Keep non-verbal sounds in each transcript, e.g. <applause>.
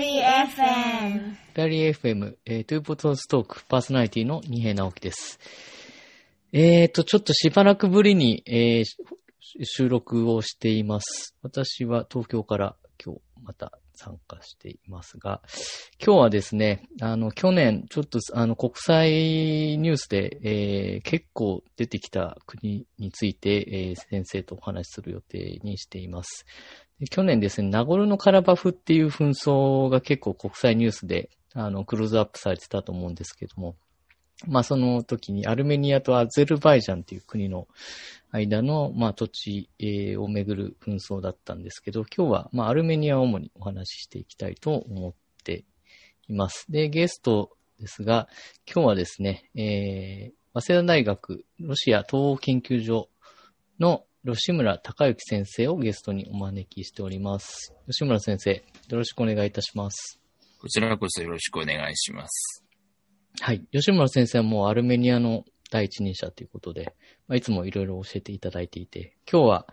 リー FM。ダリー FM、えー、トゥーポトストーク、パーソナリティの二平直樹です。えーと、ちょっとしばらくぶりに、えー収録をしています。私は東京から今日また参加していますが、今日はですね、あの、去年、ちょっと、あの、国際ニュースで、えー結構出てきた国について、えー先生とお話しする予定にしています。去年ですね、ナゴルノカラバフっていう紛争が結構国際ニュースで、あの、クローズアップされてたと思うんですけども、まあその時にアルメニアとアゼルバイジャンっていう国の間の、まあ土地、えーをめぐる紛争だったんですけど、今日は、まあアルメニアを主にお話ししていきたいと思っています。で、ゲストですが、今日はですね、えー、早稲田大学ロシア東欧研究所の吉村隆之先生をゲストにお招きしております。吉村先生、よろしくお願いいたします。こちらこそよろしくお願いします。はい。吉村先生はもうアルメニアの第一人者ということで、まあ、いつもいろいろ教えていただいていて、今日は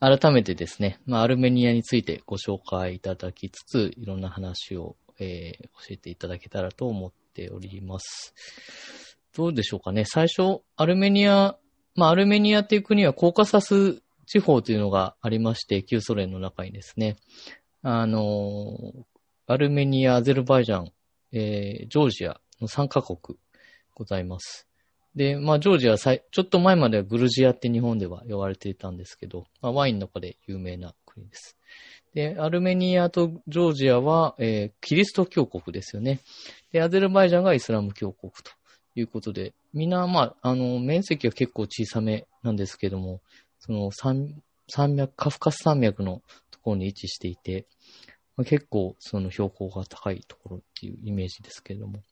改めてですね、まあ、アルメニアについてご紹介いただきつつ、いろんな話を、えー教えていただけたらと思っております。どうでしょうかね。最初、アルメニア、まあ、アルメニアっていう国はコーカサス地方というのがありまして、旧ソ連の中にですね、あのアルメニア、アゼルバイジャン、えージョージアの3カ国ございます。で、まあ、ジョージアさちょっと前まではグルジアって日本では呼ばれていたんですけど、まあ、ワインの中で有名な国です。で、アルメニアとジョージアは、えーキリスト教国ですよね。で、アゼルバイジャンがイスラム教国ということで、みんな、まあ、あの、面積は結構小さめなんですけども、その山、山脈、カフカス山脈のところに位置していて、まあ結構その標高が高いところっていうイメージですけれども、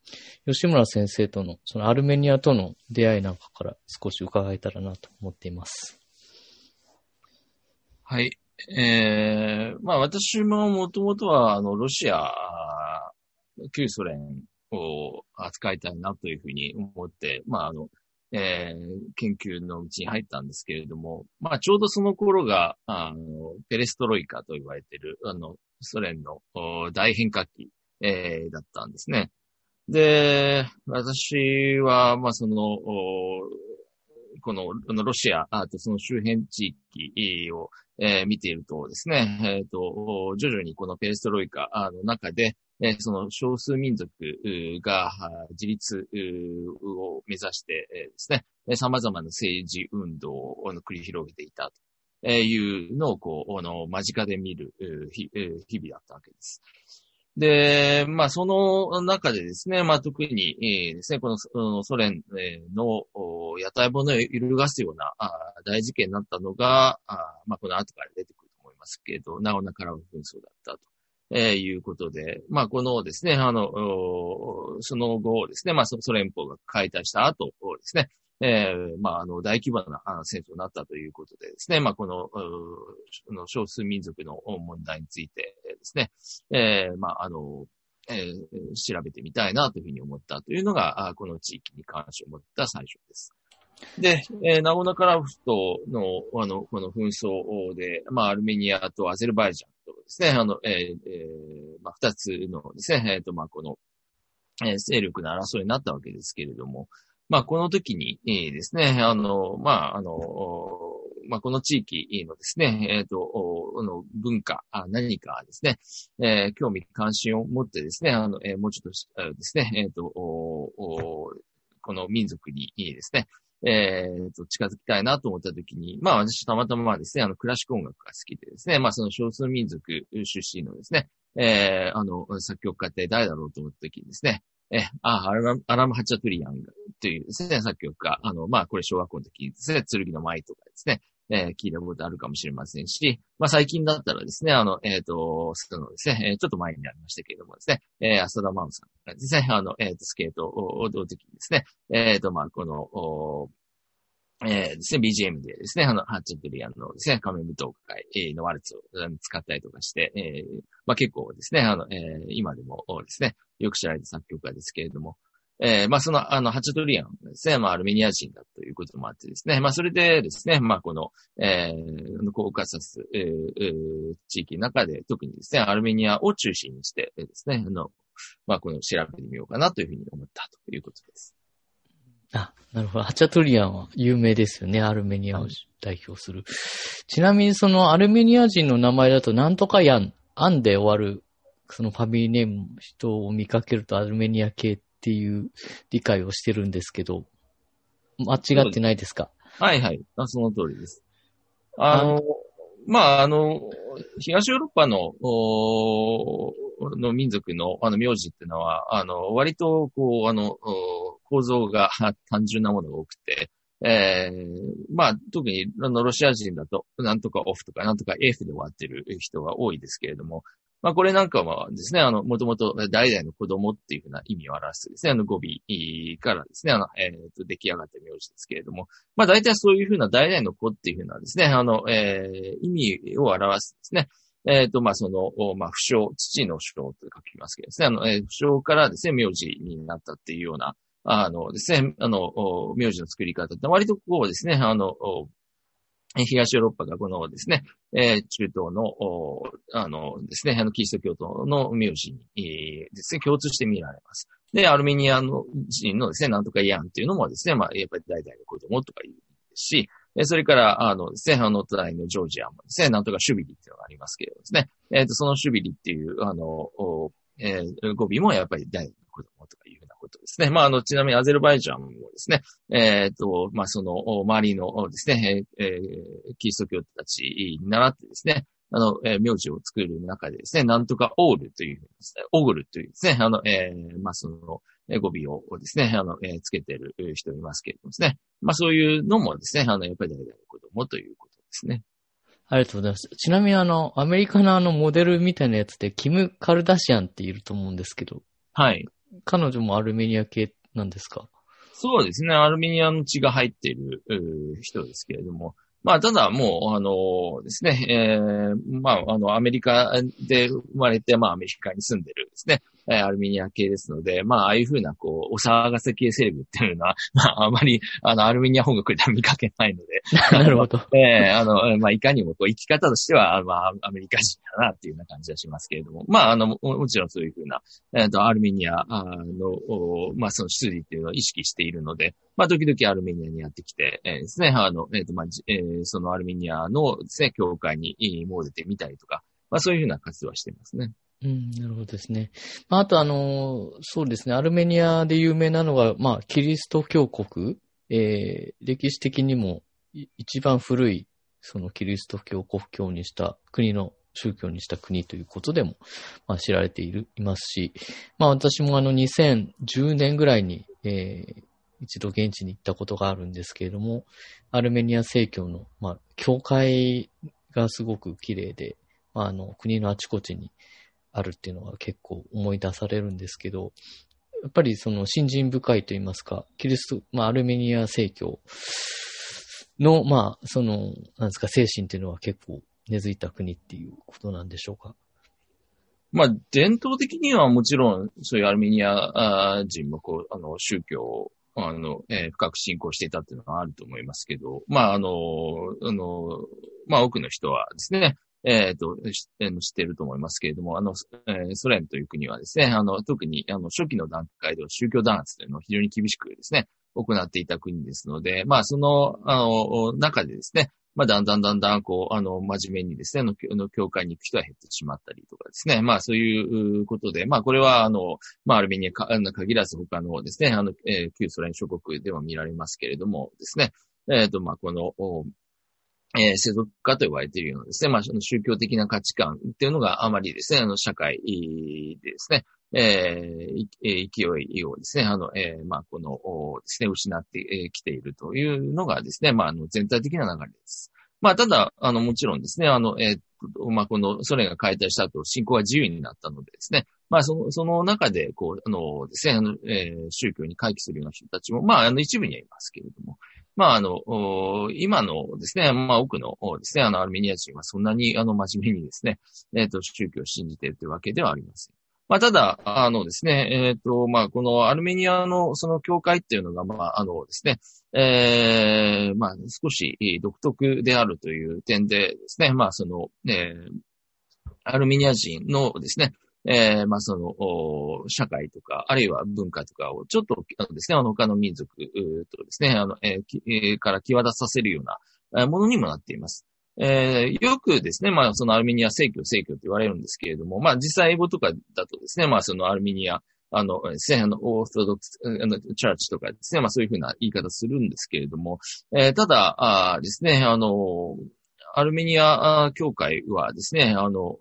吉村先生との、そのアルメニアとの出会いなんかから少し伺えたらなと思っています。はい。えー、まあ私ももともとは、あの、ロシア、旧ソ連を扱いたいなというふうに思って、まああの、えー研究のうちに入ったんですけれども、まあちょうどその頃が、あの、ペレストロイカと言われている、あの、ソ連の大変革期、えーだったんですね。で、私は、まあその、この、このロシア、あとその周辺地域を、えー見ているとですね、えっ、と、徐々にこのペレストロイカの中で、えその少数民族が自立を目指して、えですね、様々な政治運動を繰り広げていたというのを、こう、あの、間近で見る日日々だったわけです。で、まあ、その中でですね、まあ、特に、えーですね、このソ連の屋台骨を揺るがすような大事件になったのが、あまあ、この後から出てくると思いますけど、ナオナカラブ紛争だったと。えーいうことで、まあ、このですね、あの、その後ですね、まあ、ソ連邦が解体した後ですね、えーまあ、あの、大規模な戦争になったということでですね、まあ、この、の少数民族の問題についてですね、えーまあ、あの、えー調べてみたいなというふうに思ったというのが、この地域に関心を持った最初です。で、えーナゴナカラフトの、あの、この紛争で、まあ、アルメニアとアゼルバイジャンとですね、あの、えーえーまあ、二つのですね、えっ、と、まあ、この、えー勢力の争いになったわけですけれども、まあ、この時に、えーですね、あの、まあ、あの、まあ、この地域のですね、えっ、と、の文化、あ何かですね、えー興味関心を持ってですね、あの、えーもうちょっとしあですね、えっ、と、この民族にですね、えーと、近づきたいなと思った時に、まあ私たまたまですね、あの、クラシック音楽が好きでですね、まあその少数民族出身のですね、えーあの、作曲家って誰だろうと思った時にですね、え、あ、アラム、アラムハチャトリアンというですね、作曲家、あの、まあこれ小学校の時にですね、剣の舞とかですね、えー聞いたことあるかもしれませんし、まあ最近だったらですね、あの、えっ、と、そのですね、ちょっと前になりましたけれどもですね、えー浅田真央さんがですね、あの、えっ、と、スケートを踊る時にですね、えっ、と、まあこの、おえーですね、BGM でですね、あの、ハッチントリアンのですね、仮面舞踏会のワルツを使ったりとかして、えーまあ結構ですね、あの、えー今でもですね、よく知られた作曲家ですけれども、えー、まあ、その、あの、ハチャトリアンですね、まあ、アルメニア人だということもあってですね、まあ、それでですね、まあ、この、えー、コーカサス、えー、地域の中で、特にですね、アルメニアを中心にしてですね、あの、まあ、この調べてみようかなというふうに思ったということです。あ、なるほど。ハチャトリアンは有名ですよね。アルメニアを代表する。ちなみにそのアルメニア人の名前だとなんとかヤン、アンで終わる、そのファミリーネーム人を見かけるとアルメニア系っていう理解をしてるんですけど、間違ってないですか？はいはい。あその通りです。あの、まあ、あの、東ヨーロッパの、の民族の、あの、名字っていうのは、あの、割と、こう、あの、構造が <laughs> 単純なものが多くて、えー、まあ、特に、あの、ロシア人だと、なんとかオフとか、なんとか F で終わってる人が多いですけれども、まあ、これなんかはですね、あの、もともと代々の子供っていうふうな意味を表すですね、あの語尾からですね、あの、えっ、ー、と、出来上がった名字ですけれども、まあ、大体そういうふうな代々の子っていうふうなですね、あの、えー、意味を表すですね、えっ、ー、と、まあ、その、まあ、不詳、父の不詳と書きますけどですね、あの、えー、不詳からですね、名字になったっていうような、あのですね、あの、名字の作り方って割とこうですね、あの、東ヨーロッパがこのですね、えー、中東の、あのですね、あの、キリスト教徒の名字に、えー、ですね、共通して見られます。で、アルメニアの人のですね、なんとかイアンっていうのもですね、まあ、やっぱり代々の子供とか言うですし、それから、あのですね、あの、隣のジョージアもですね、なんとかシュビリっていうのがありますけれどですね、えっ、ー、と、そのシュビリっていう、あの、えー、語尾もやっぱり代々の子供とかいうことですね。まあ、あの、ちなみにアゼルバイジャンもですね、えっ、ー、と、まあ、その、周りのですね、えー、キリスト教徒たちに習ってですね、あの、えー、名字を作る中でですね、なんとかオールというですね、オーグルというですね、あの、えー、まあ、その、語尾をですね、あの、えー、つけてる人いますけれどもですね。まあ、そういうのもですね、あの、やっぱり代々の子供ということですね。ありがとうございます。ちなみにあの、アメリカのあのモデルみたいなやつで、キム・カルダシアンっていると思うんですけど。はい。彼女もアルメニア系なんですか？そうですね。アルメニアの血が入っている人ですけれども。まあ、ただもう、あのですね、えー、まあ、あの、アメリカで生まれて、まあ、アメリカに住んでるですね、えアルミニア系ですので、まあ、ああいうふうな、こう、お騒がせ系セレブっていうのは、<laughs> まあ、あまり、あの、アルミニア本国では見かけないので。<laughs> なるほど。<laughs> えー、あの、まあ、いかにも、こう、生き方としては、まあ、アメリカ人だな、っていうような感じはしますけれども、まあ、あの、ももちろんそういうふうな、えっ、ー、と、アルミニアの、まあ、その出自っていうのを意識しているので、まあ、時々アルメニアにやってきて、えー、ですね、あの、えっ、ー、と、まあ、えー、そのアルメニアのですね、教会に詣でてみたりとか、まあ、そういうふうな活動はしていますね。うん、なるほどですね。まあ、あとあの、そうですね、アルメニアで有名なのが、まあ、キリスト教国、えー、歴史的にも一番古い、そのキリスト教国教にした国の宗教にした国ということでも、まあ、知られている、いますし、まあ私もあの2010年ぐらいに、えー、一度現地に行ったことがあるんですけれども、アルメニア正教の、まあ、教会がすごく綺麗で、まあ、あの、国のあちこちにあるっていうのが結構思い出されるんですけど、やっぱりその信心深いと言いますか、キリスト、まあ、アルメニア正教の、まあ、その、なんですか、精神っていうのは結構根付いた国っていうことなんでしょうか？まあ、伝統的にはもちろん、そういうアルメニア人も、こう、あの、宗教あの、えー、深く信仰していたっていうのがあると思いますけど、まあ、あの、あの、まあ、多くの人はですね、えっ、ー、と、知ってると思いますけれども、あの、えー、ソ連という国はですね、あの、特に、あの、初期の段階では宗教弾圧というのを非常に厳しくですね、行っていた国ですので、まあ、その、あの、中でですね、まあ、だんだんだんだん、こう、あの、真面目にですね、あの、教会に行く人は減ってしまったりとかですね。まあ、そういうことで、まあ、これは、あの、まあ、アルメニアか限らず他のですね、あの、えー、旧ソ連諸国では見られますけれどもですね、えっ、ー、と、まあ、この、えー、世俗化と呼ばれているようなですね、まあ、宗教的な価値観っていうのがあまりですね、あの、社会でですね、えー、勢いをですね、あの、えー、まあ、この、ですね、失ってきているというのがですね、まあ、あの、全体的な流れです。まあ、ただ、あの、もちろんですね、あの、えー、まあ、このソ連が解体した後、信仰は自由になったのでですね、まあ、その、その中で、こう、あのですね、あの、えー、宗教に回帰するような人たちも、まあ、あの、一部にはいますけれども、まあ、あの、今のですね、まあ、多くのですね、あの、アルメニア人はそんなに、あの、真面目にですね、えっ、ー、と、宗教を信じているというわけではありません。まあ、ただ、あのですね、えっ、ー、と、まあ、このアルメニアのその教会っていうのが、まあ、あのですね、えー、まあ、少し独特であるという点でですね、まあ、その、えー、アルメニア人のですね、えー、まあ、その、社会とか、あるいは文化とかをちょっと、あのですね、あの、他の民族とですね、あの、えー、から際立たせるようなものにもなっています。えー、よくですね、まあ、そのアルメニア正教正教と言われるんですけれども、まあ、実際英語とかだとですね、まあ、そのアルメニア、あの、ですね、あの、オーソドックス、あの、チャーチとかですね、まあ、そういうふうな言い方するんですけれども、えー、ただ、あですね、あの、アルメニア教会はですね、あの、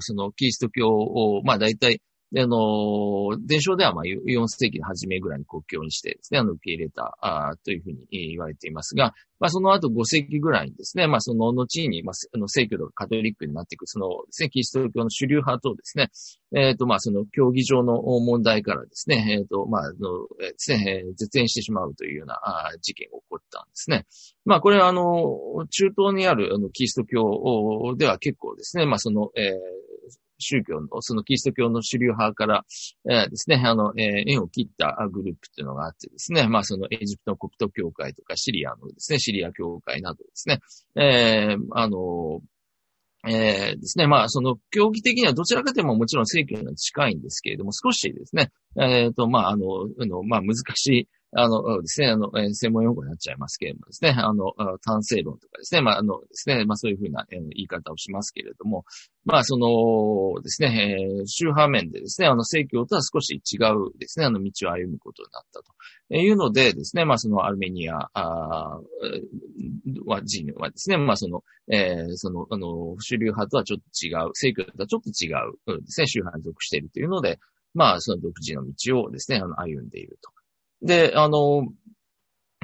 そのキリスト教を、まあ大体、であの、伝承ではまあ4世紀の初めぐらいに国境にしてですね、あの、受け入れた、あというふうに言われていますが、まあその後5世紀ぐらいにですね、まあその後に、まあ、あの、聖教とかカトリックになっていく、そのですね、キリスト教の主流派とですね、えっ、ー、と、まあその競技場の問題からですね、えっ、ー、と、まあ、あの、ですね、絶縁してしまうというような事件が起こったんですね。まあこれはあの、中東にあるあのキリスト教では結構ですね、まあその、えー宗教の、そのキリスト教の主流派から、えー、ですね、あの、えー、縁を切ったグループっていうのがあってですね、まあそのエジプトの国都教会とかシリアのですね、シリア教会などですね、えー、あの、えー、ですね。まあ、その、競技的にはどちらかというともちろん正教に近いんですけれども、少しですね、えっ、ー、と、まあ、あの、あのまあ、難しい、あのですね、あの、専門用語になっちゃいますけれどもですね、あの、単性論とかですね、まあ、あのですね、まあそういうふうな言い方をしますけれども、まあそのですね、宗派面でですね、あの、正教とは少し違うですね、あの道を歩むことになったというのでですね、まあそのアルメニアは人はですね、まあその、えー、その、あの、主流派とはちょっと違う、正教とはちょっと違うですね、宗派に属しているというので、まあその独自の道をですね、あの、歩んでいると。で、あの、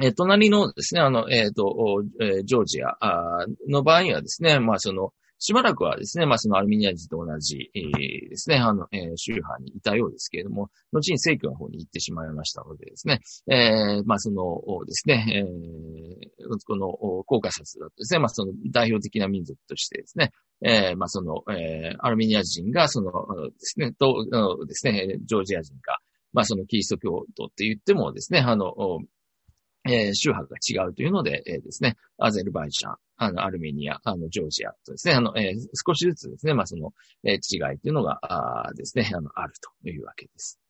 え隣のですね、あの、えっ、ー、と、えジョージアの場合にはですね、まあその、しばらくはですね、まあそのアルミニア人と同じ、えー、ですね、あの、えー、宗派にいたようですけれども、後に正教の方に行ってしまいましたのでですね、えー、まあそのですね、えー、このコーカサスだとですね、まあその代表的な民族としてですね、えー、まあその、えー、アルミニア人がそのですね、とですね、ジョージア人が、まあそのキリスト教徒って言ってもですね、あの、えー、宗派が違うというので、えー、ですね、アゼルバイジャン、あの、アルメニア、あの、ジョージアとですね、あの、えー、少しずつですね、まあその、えー、違いというのが、あですね、あの、あるというわけです。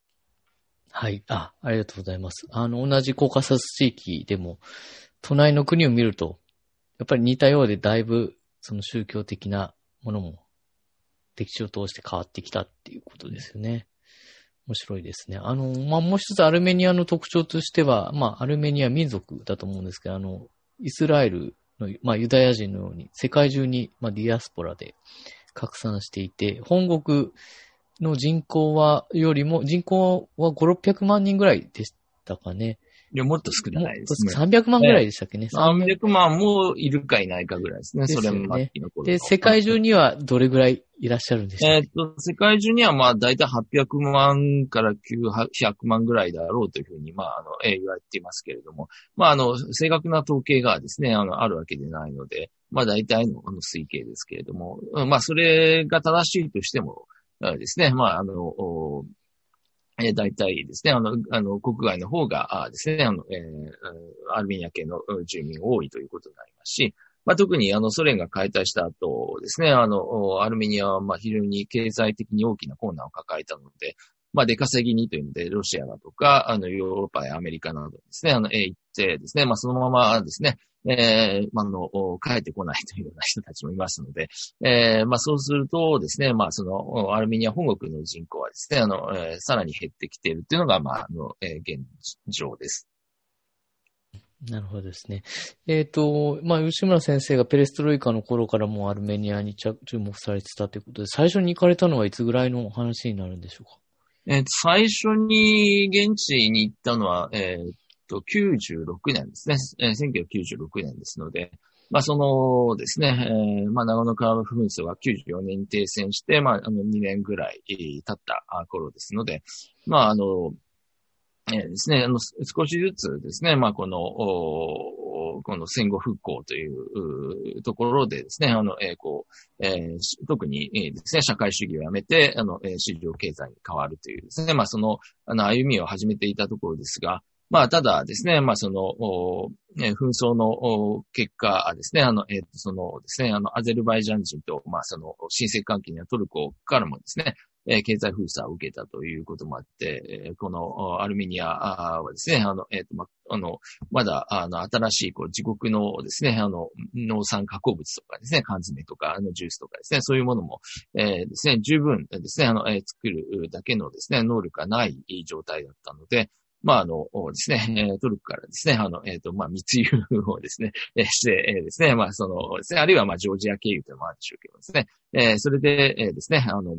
はい。あ、ありがとうございます。あの、同じコーカサス地域でも、隣の国を見ると、やっぱり似たようでだいぶ、その宗教的なものも、歴史を通して変わってきたっていうことですよね。面白いですね。あの、まあ、もう一つアルメニアの特徴としては、まあ、アルメニア民族だと思うんですけど、あの、イスラエルの、まあ、ユダヤ人のように、世界中に、まあ、ディアスポラで拡散していて、本国の人口は、よりも、人口は5、600万人ぐらいでしたかね。いや、もっと少ないですね。300万ぐらいでしたっけね。300万もいるかいないかぐらいですね。ですね。それもで、世界中にはどれぐらいいらっしゃるんでしょうえっと、世界中にはまあ、だいたい800万から900万ぐらいだろうというふうに、まあ、あの、えー、言われていますけれども、まあ、あの、正確な統計がですね、あの、あるわけでないので、まあ、大体のあの推計ですけれども、まあ、それが正しいとしても、ですね、まあ、あの、えー、大体ですね、あの、あの、国外の方が、あですね、あの、えー、アルメニア系の住民多いということになりますし、まあ、特にあのソ連が解体した後ですね、あの、アルメニアはまあ非常に経済的に大きな困難を抱えたので、まあ、出稼ぎにというので、ロシアだとか、あの、ヨーロッパやアメリカなどですね、あの、え行ってですね、まあ、そのままですね、えー、まあ、の、帰ってこないというような人たちもいますので、えー、まあ、そうするとですね、まあ、その、アルメニア本国の人口はですね、あの、えー、さらに減ってきているというのが、まあ、あの、えー、現状です。なるほどですね。えっ、ー、と、まあ、吉村先生がペレストロイカの頃からもアルメニアに注目されてたということで、最初に行かれたのはいつぐらいの話になるんでしょうか？えー、最初に現地に行ったのは、えっ、と、96年ですね。えー、1996年ですので、まあ、そのですね、えー、まあ、長野川紛争が94年に停戦して、まあ、あの、2年ぐらい経った頃ですので、まあ、あの、えー、ですね、あの、少しずつですね、まあ、この、この戦後復興というところでですね、あの、えー、こう、えー、特に、えー、ですね、社会主義をやめて、あの、えー、市場経済に変わるというですね、まあその、あの、歩みを始めていたところですが、まあ、ただですね、まあ、その、ね紛争の結果ですね、あの、えっ、と、そのですね、あの、アゼルバイジャン人と、まあ、その、親戚関係にはトルコからもですね、え経済封鎖を受けたということもあって、えこのアルメニアはですね、あの、えっ、と、ま、あの、まだ、あの、新しい、こう、自国のですね、あの、農産加工物とかですね、缶詰とか、あの、ジュースとかですね、そういうものも、えー、ですね、十分ですね、あの、え、作るだけのですね、能力がない状態だったので、まあ、あの、ですね、トルコからですね、あの、えっ、ー、と、まあ、密輸をですね、<laughs> えして、えー、ですね、まあ、そのですね、あるいは、まあ、ジョージア経由というのもあるでしょうけどですね、えー、それで、えー、ですね、あの、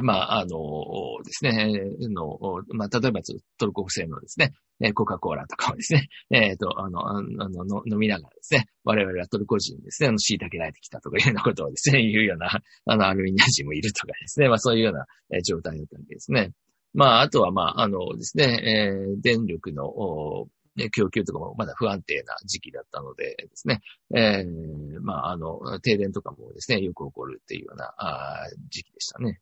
まあ、あのですね、の、まあ、例えばトルコ製のですね、コカ・コーラとかをですね、<laughs> えっ、ー、と、あの、あの、飲みながらですね、我々はトルコ人ですね、あの、虐げられてきたとかいうようなことをですね、<laughs> 言うような、あの、アルミニア人もいるとかですね、まあ、そういうような状態だったわけですね。まあ、あとは、まあ、あのですね、えー、電力の、供給とかもまだ不安定な時期だったのでですね、えー、まあ、あの、停電とかもですね、よく起こるっていうようなあ時期でしたね。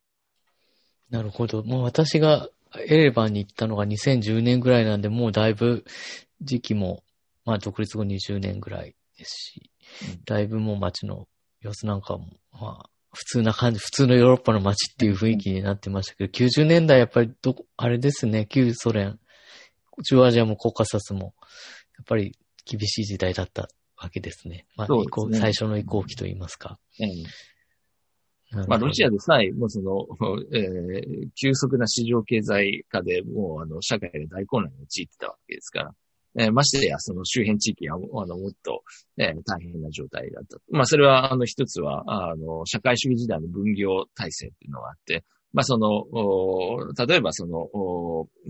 なるほど。もう私がエレバンに行ったのが2010年ぐらいなんで、もうだいぶ時期も、まあ独立後20年ぐらいですし、だいぶもう街の様子なんかも、まあ普通な感じ、普通のヨーロッパの街っていう雰囲気になってましたけど、90年代やっぱりど、あれですね、旧ソ連、中央アジアもコーカサスも、やっぱり厳しい時代だったわけですね。まあ、ね、最初の移行期といいますか。うん、まあ、ロシアでさえ、もうその、<laughs> えー、急速な市場経済化で、もう、あの、社会が大混乱に陥ってたわけですから。えー、ましてや、その周辺地域は、あの、もっと、えー、大変な状態だった。まあ、それは、あの、一つは、あの、社会主義時代の分業体制っていうのがあって、まあ、その、例えばその、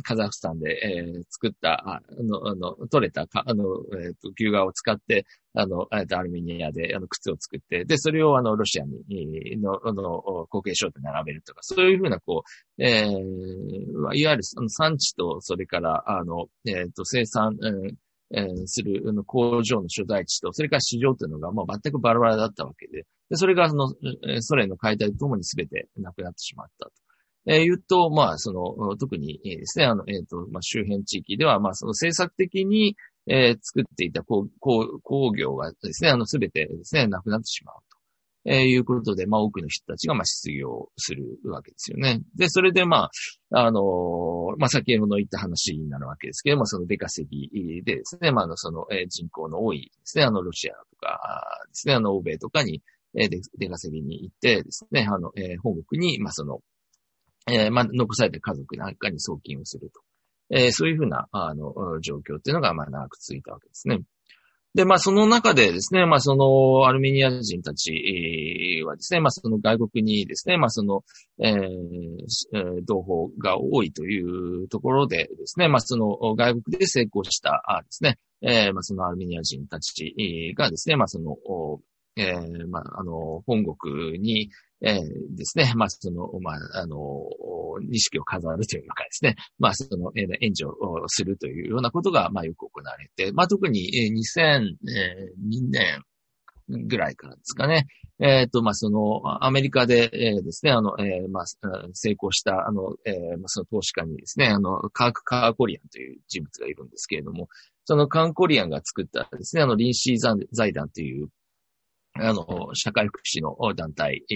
カザフスタンで、えー、作った、あの、あの、取れたか、あの、えっ、ー、と、牛革を使って、あの、アルミニアで、あの、靴を作って、で、それをあの、ロシアに、の、あの、後継商と並べるとか、そういうふうな、こう、えー、いわゆる、あの、産地と、それから、あの、えっ、ー、と、生産、うんえー、する工場の所在地と、それから市場というのが、まあ、全くバラバラだったわけで、でそれが、その、ソ連の解体とともに全てなくなってしまったと。えー、言うと、まあ、その、特にですね、あの、えっ、ー、と、まあ、周辺地域では、まあ、その政策的に、えー、作っていた工工業がですね、あの、すべてですね、なくなってしまうと。えー、いうことで、まあ、多くの人たちが、まあ、失業するわけですよね。で、それで、まあ、あの、まあ、先ほど言った話になるわけですけども、その出稼ぎでですね、まあ、の、その、えー、人口の多いですね、あの、ロシアとかですね、あの、欧米とかに、えー、出稼ぎに行ってですね、あの、えー、本国に、まあ、その、えー、まあ、残された家族なんかに送金をすると。えー、そういうふうな、あの、状況っていうのが、ま、長く続いたわけですね。で、まあ、その中でですね、まあ、その、アルメニア人たちはですね、まあ、その外国にですね、まあ、その、えー、同胞が多いというところでですね、まあ、その外国で成功したあですね、えー、まあ、そのアルメニア人たちがですね、まあ、その、えー、まあ、あの、本国に、えー、ですね、まあ、その、まあ、あの、錦を飾るというかですね、まあ、その、えー、援助をするというようなことが、まあ、よく行われて、まあ、特に、えー、2002年ぐらいからですかね、えっ、ー、と、まあ、その、アメリカで、えー、ですね、あの、えー、まあ、成功した、あの、えー、まあ、その投資家にですね、あの、カーク・カーコリアンという人物がいるんですけれども、そのカーコリアンが作ったですね、あの、リンシー財団という、あの、社会福祉の団体、え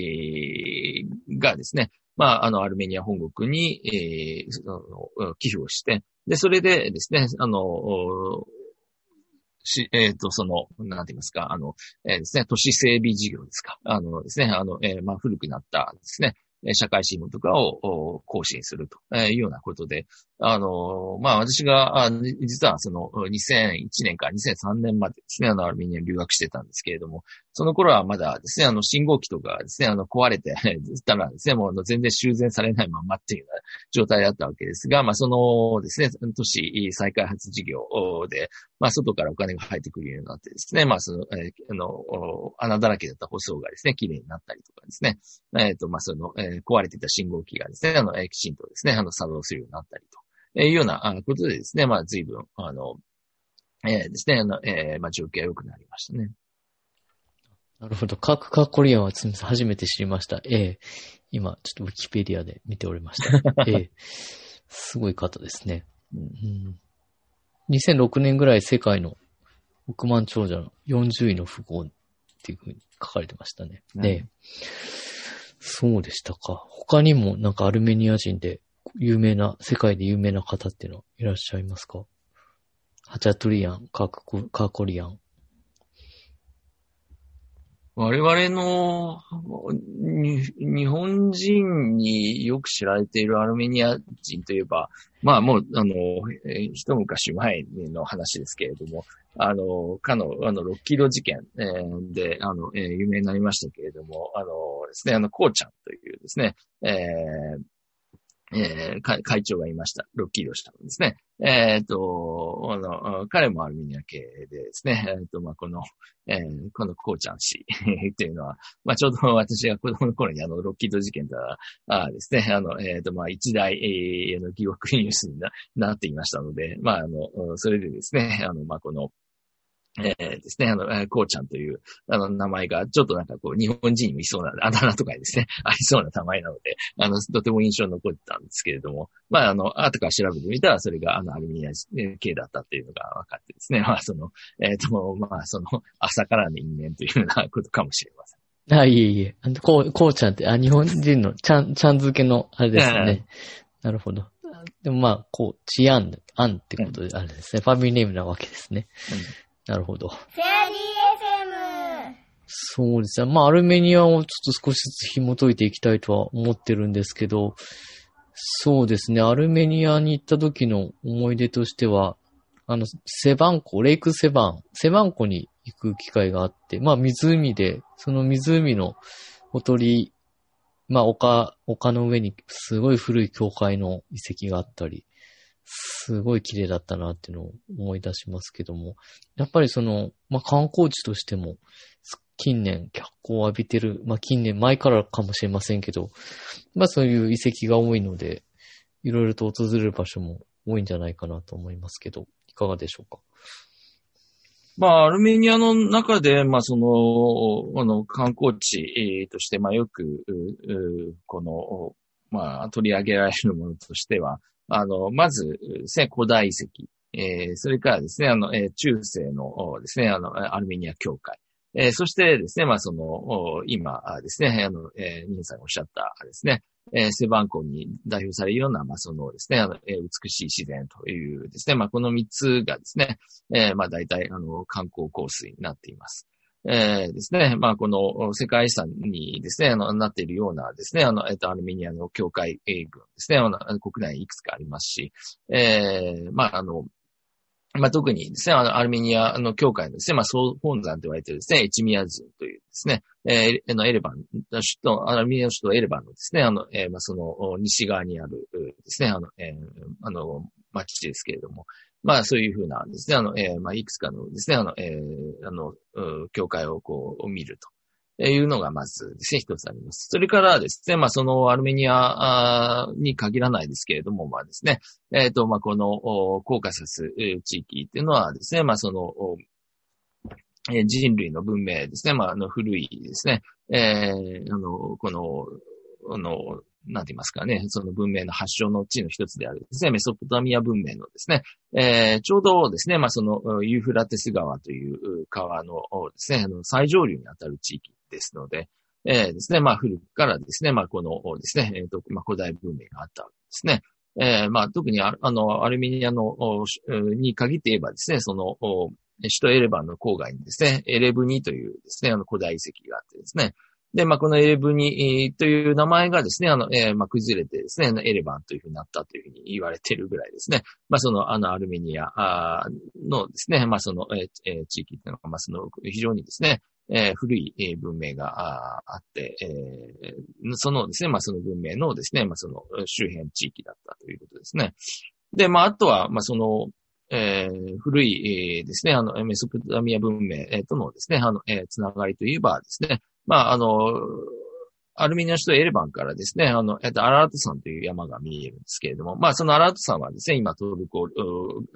ー、がですね、まあ、あの、アルメニア本国に、えー、寄付をして、で、それでですね、あの、し、えっ、ー、と、その、なんて言いますか、あの、えー、ですね、都市整備事業ですか。あのですね、あの、えー、まあ、古くなったですね、社会新聞とかを更新するというようなことで、あの、まあ、私が、実はその2001年から2003年までですね、あの、アルメニアに留学してたんですけれども、その頃はまだですね、あの、信号機とかですね、あの、壊れて <laughs> たらですね、もう全然修繕されないままっていうような状態だったわけですが、まあ、そのですね、都市再開発事業で、まあ、外からお金が入ってくるようになってですね、まあ、その、えー、あの、穴だらけだった舗装がですね、綺麗になったりとかですね、えっ、ー、と、まあ、その、えー、壊れてた信号機がですね、あの、え、きちんとですね、あの、作動するようになったりというようなことでですね、まあ、随分、あの、えー、ですね、あの、えー、まあ、状況が良くなりましたね。なるほど。カークカーコリアンは。初めて知りました。ええ今、ちょっとウィキペディアで見ておりました。<laughs> ええすごい方ですね。うんうん、2006年ぐらい世界の億万長者の40位の富豪っていうふうに書かれてましたね。うんねそうでしたか。他にもなんかアルメニア人で有名な、世界で有名な方っていうのはいらっしゃいますか？ハチャトゥリアン、カーコカーコリアン。我々の日本人によく知られているアルメニア人といえば、まあもう、あの、えー一昔前の話ですけれども、あの、かの、あの、ロッキード事件、えーで、あの、えー有名になりましたけれども、あのですね、あの、こうちゃんというですね、えーえー会会長がいました。ロッキードしたんですね。えっ、と、あの、彼もアルメニア系でですね、えっ、と、まあ、この、えーこのこうちゃん氏 <laughs> っていうのは、まあ、ちょうど私が子供の頃にあの、ロッキード事件が、あですね、あの、えっ、と、まあ、一大、えー、の疑惑ニュースに <laughs> なっていましたので、まあ、あの、それでですね、あの、まあ、この、えーですね、あの、えーこうちゃんという、あの、名前が、ちょっとなんかこう、日本人にもいそうな、あだ名とかにですね、<laughs> ありそうな名前なので、あの、とても印象に残ってたんですけれども、まあ、あの、後から調べてみたら、それが、あの、アルミニア系だったっていうのが分かってですね、<laughs> まあ、その、えっ、と、まあ、その、朝からの因縁というようなことかもしれません。あ、いえいえ。あのこう、こうちゃんって、あ、日本人のちゃん、ちゃん付けの、あれですえね。なるほど。でもまあ、こう、チアン、アンってことで、あれですね。ファミリーネームなわけですね。なるほど。フェアリー FM そうですね。まあ、アルメニアをちょっと少しずつ紐解いていきたいとは思ってるんですけど、そうですね。アルメニアに行った時の思い出としては、あの、セバン湖、レイクセバン、セバン湖に行く機会があって、まあ、湖で、その湖のほとり、まあ、丘、丘の上にすごい古い教会の遺跡があったり、すごい綺麗だったなっていうのを思い出しますけども、やっぱりその、まあ、観光地としても、近年脚光を浴びてる、まあ、近年前からかもしれませんけど、まあ、そういう遺跡が多いので、いろいろと訪れる場所も多いんじゃないかなと思いますけど、いかがでしょうか？まあ、アルメニアの中で、まあ、その、あの、観光地として、まあ、よく、この、まあ、取り上げられるものとしては、あの、まず、ですね、古代遺跡、えーそれからですね、あの、えー中世のですね、あの、アルメニア教会、えーそしてですね、まあ、その、今ですね、あの、えー、皆さんがおっしゃったですね、えーセバンコに代表されるような、まあ、そのですね、あの、えー美しい自然というですね、まあ、この三つがですね、えーまあ、大体、あの、観光コースになっています。えーですね、まあ、この世界遺産にですね、あの、なっているようなですね、あの、えっと、アルメニアの教会軍ですね、あの、国内にいくつかありますし、えーまあ、あの、まあ、特にですね、あの、アルメニアの教会のですね、まあ、総本山と言われているですね、エチミア人というですね、えー、のエレバン、首都、アルメニアの首都エレバンのですね、あの、えーまあ、その、西側にあるですね、あの、えーあの、町ですけれども、まあ、そういうふうなですね、あの、えーまあ、いくつかのですね、あの、えーあの、教会をこう、見ると。いうのがまずですね、一つあります。それからですね、まあそのアルメニアに限らないですけれども、まあですね、えっ、と、まあこのコーカサス地域っていうのはですね、まあその、人類の文明ですね、まああの古いですね、えーあの、この、あの、なんて言いますかね、その文明の発祥の地の一つであるですね、メソポタミア文明のですね、えーちょうどですね、まあそのユーフラテス川という川のですね、あの最上流にあたる地域ですので、えーですね、まあ古くからですね、まあこのですね、えーと、まあ古代文明があったわけですね。えーまあ特にあの、アルメニアのに限って言えばですね、その、首都エレバンの郊外にですね、エレブニというですね、あの古代遺跡があってですね、で、まあ、このエレブニという名前がですね、あの、えーまあ、崩れてですね、エレバンというふうになったというふうに言われているぐらいですね。まあ、その、あの、アルメニアのですね、まあ、その、えー地域というのが、まあ、その、非常にですね、えー古い文明がああって、えーそのですね、まあ、その文明のですね、まあ、その周辺地域だったということですね。で、まあ、あとは、まあ、その、えー古い、えーですね、あの、メソポタミア文明えーとのですね、あの、えーつながりといえばですね、まあ、あの、アルメニア首都エレバンからですね、あの、えっと、アラート山という山が見えるんですけれども、まあ、そのアラート山はですね、今トルコ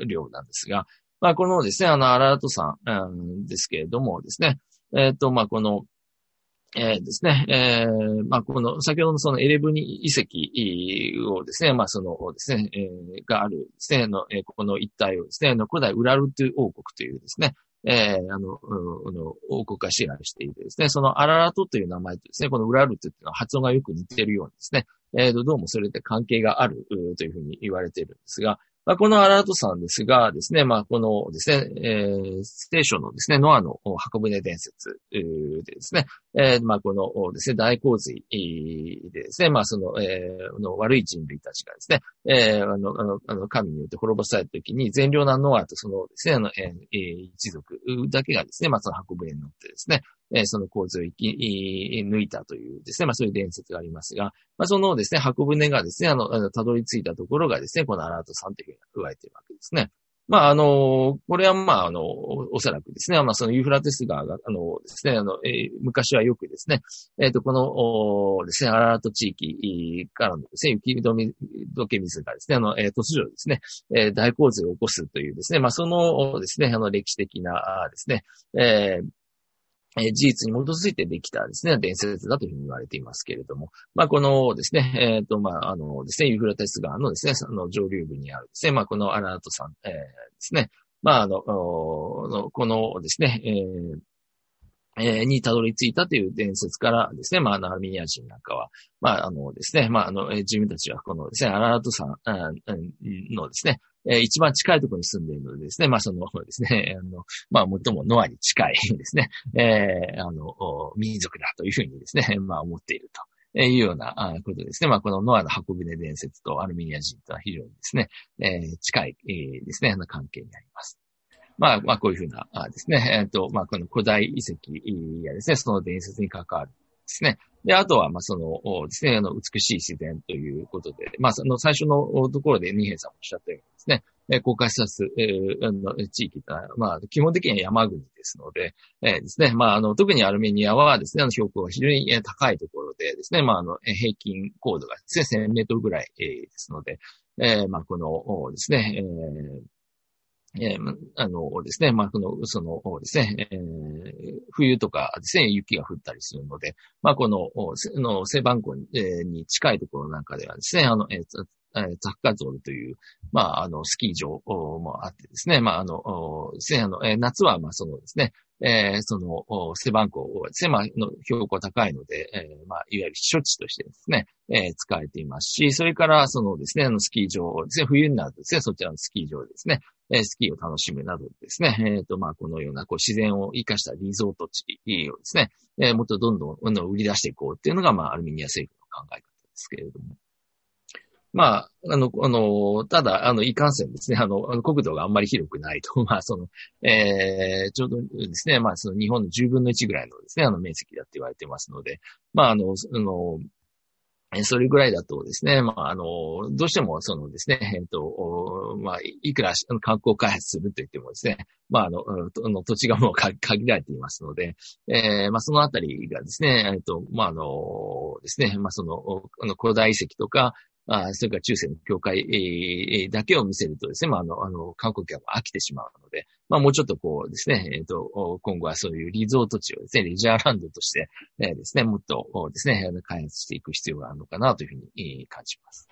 領なんですが、まあ、このですね、あの、アラートさん、うん、ですけれどもですね、えっ、と、まあ、この、えー、ですね、えー、まあ、この、先ほどのそのエレブニ遺跡をですね、まあ、そのですね、えー、があるですね、の、えー、この一帯をですね、の古代ウラルトゥ王国というですね、えー、あの、うん、の王国が支配していてですね、そのアララトという名前とですね、このウラルトゥっていうのは発音がよく似てるようにですね、えー、どうもそれで関係があるというふうに言われているんですが、まあ、このアラートさんですがですね、まあ、このですね、えー、ステーションのですね、ノアの箱舟伝説でですね、えー、まあ、このですね、大洪水でですね、まあ、その、えー、の悪い人類たちがですね、えー、あの、あの、神によって滅ぼされた時に、善良なノアとそのですね、あの、えー、一族だけがですね、まあ、その箱舟に乗ってですね、えー、その洪水を生き、抜いたというですね、まあそういう伝説がありますが、まあそのですね、箱舟がですね、あの、あのたどり着いたところがですね、このアラート3というふうに言われているわけですね。まあ、あの、これはまあ、あの、おそらくですね、まあ、そのユーフラテス川が、あのですね、あの、えー、昔はよくですね、えっ、ー、と、この、ですね、アラート地域からのですね、雪どみ、どけ水がですね、あの、えー、突如ですね、えー、大洪水を起こすというですね、まあ、そのですね、あの、歴史的なですね、えー、え事実に基づいてできたですね、伝説だというふうに言われていますけれども、まあ、このですね、えっ、ー、と、まあ、あのですね、ユーフラテス川のですね、あの上流部にあるですね、まあ、このアラートさん、えー、ですね、まあ、あの、このですね、えーえにたどり着いたという伝説からですね、まあの、アルミニア人なんかは、まあ、あのですね、まあ、あの、自分たちはこのですね、アラート山のですね、え一番近いところに住んでいるのでですね、まあそのですね、<laughs> あの、まあ最もノアに近いですね、えー、あの、民族だというふうにですね、<laughs> まあ思っているとえいうようなことですね。まあこのノアの箱舟伝説とアルミニア人とは非常にですね、えー、近い、えー、ですね、関係にあります。まあ、まあこういうふうなですね、えっ、と、まあこの古代遺跡やですね、その伝説に関わるですね。で、あとは、まあ、その、ですね、あの、美しい自然ということで、まあ、その最初のところで、二平さんもおっしゃったようにですね、え公開さす、えー、あの地域というのは、まあ、基本的には山国ですので、えー、ですね、まあ、あの、特にアルメニアはですね、あの、標高が非常に高いところでですね、まあ、あの、平均高度がですね、1000メートルぐらい、ですので、えー、まあ、このですね、えーえー、あのですね、まあ、この、そのですね、えー、冬とかですね、雪が降ったりするので、まあ、この、の背番号に,、えー、に近いところなんかではですね、あの、えー、ザッカゾールという、まあ、あの、スキー場もあってですね、まあ、あの、ですね、あの、え夏は、まあ、そのですね、えー、その、背番号ですね、まあ、の標高高いので、えー、まあ、いわゆる避暑地としてですね、えー、使われていますし、それから、そのですね、あの、スキー場ですね、冬になるとですね、そちらのスキー場ですね、え、スキーを楽しむなどですね、えっ、ー、と、まあ、このような、こう、自然を活かしたリゾート地をですね、えー、もっとどんどん、売り出していこうっていうのが、まあ、アルミニア政府の考え方ですけれども。まあ、あの、あの、ただ、あの、いかんせんですね、あの、国土があんまり広くないと、<laughs> まあ、その、えー、ちょうどですね、まあ、その日本の10分の1ぐらいのですね、あの、面積だって言われてますので、まあ、あの、あの、それぐらいだとですね、まあ、あの、どうしても、そのですね、えっと、まあ、いくら観光開発すると言ってもですね、まあ、あの、の土地がもう限られていますので、えー、まあ、そのあたりがですね、えっと、まあ、あの、ですね、まあ、その、あの、古代遺跡とか、あそれから中世の教会、えー、だけを見せるとですね、まあ、あの、あの、観光客が飽きてしまうので、まあ、もうちょっとこうですね、えっ、ー、と、今後はそういうリゾート地をですね、レジャーランドとして、えー、ですね、もっとですね、開発していく必要があるのかなというふうに感じます。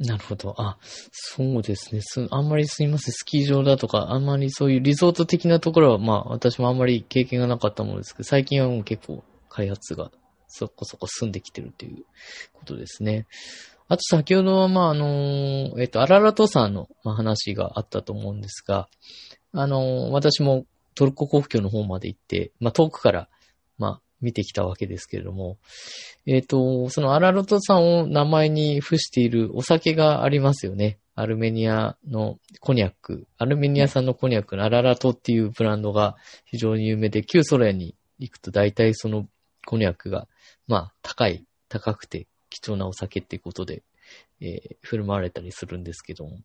なるほど。あ、そうですね。す、あんまりすいません。スキー場だとか、あんまりそういうリゾート的なところは、まあ、私もあんまり経験がなかったものですけど、最近はもう結構開発がそこそこ進んできてるということですね。あと先ほどは、まあ、あの、えっと、アララト山の話があったと思うんですが、あの、私もトルコ国境の方まで行って、まあ、遠くから、まあ、見てきたわけですけれども、えっ、と、そのアララト山を名前に付しているお酒がありますよね。アルメニアのコニャック、アルメニア産のコニャックのアララトっていうブランドが非常に有名で、旧ソ連に行くと大体そのコニャックが、まあ、高い、高くて貴重なお酒っていうことで、えー、振る舞われたりするんですけども、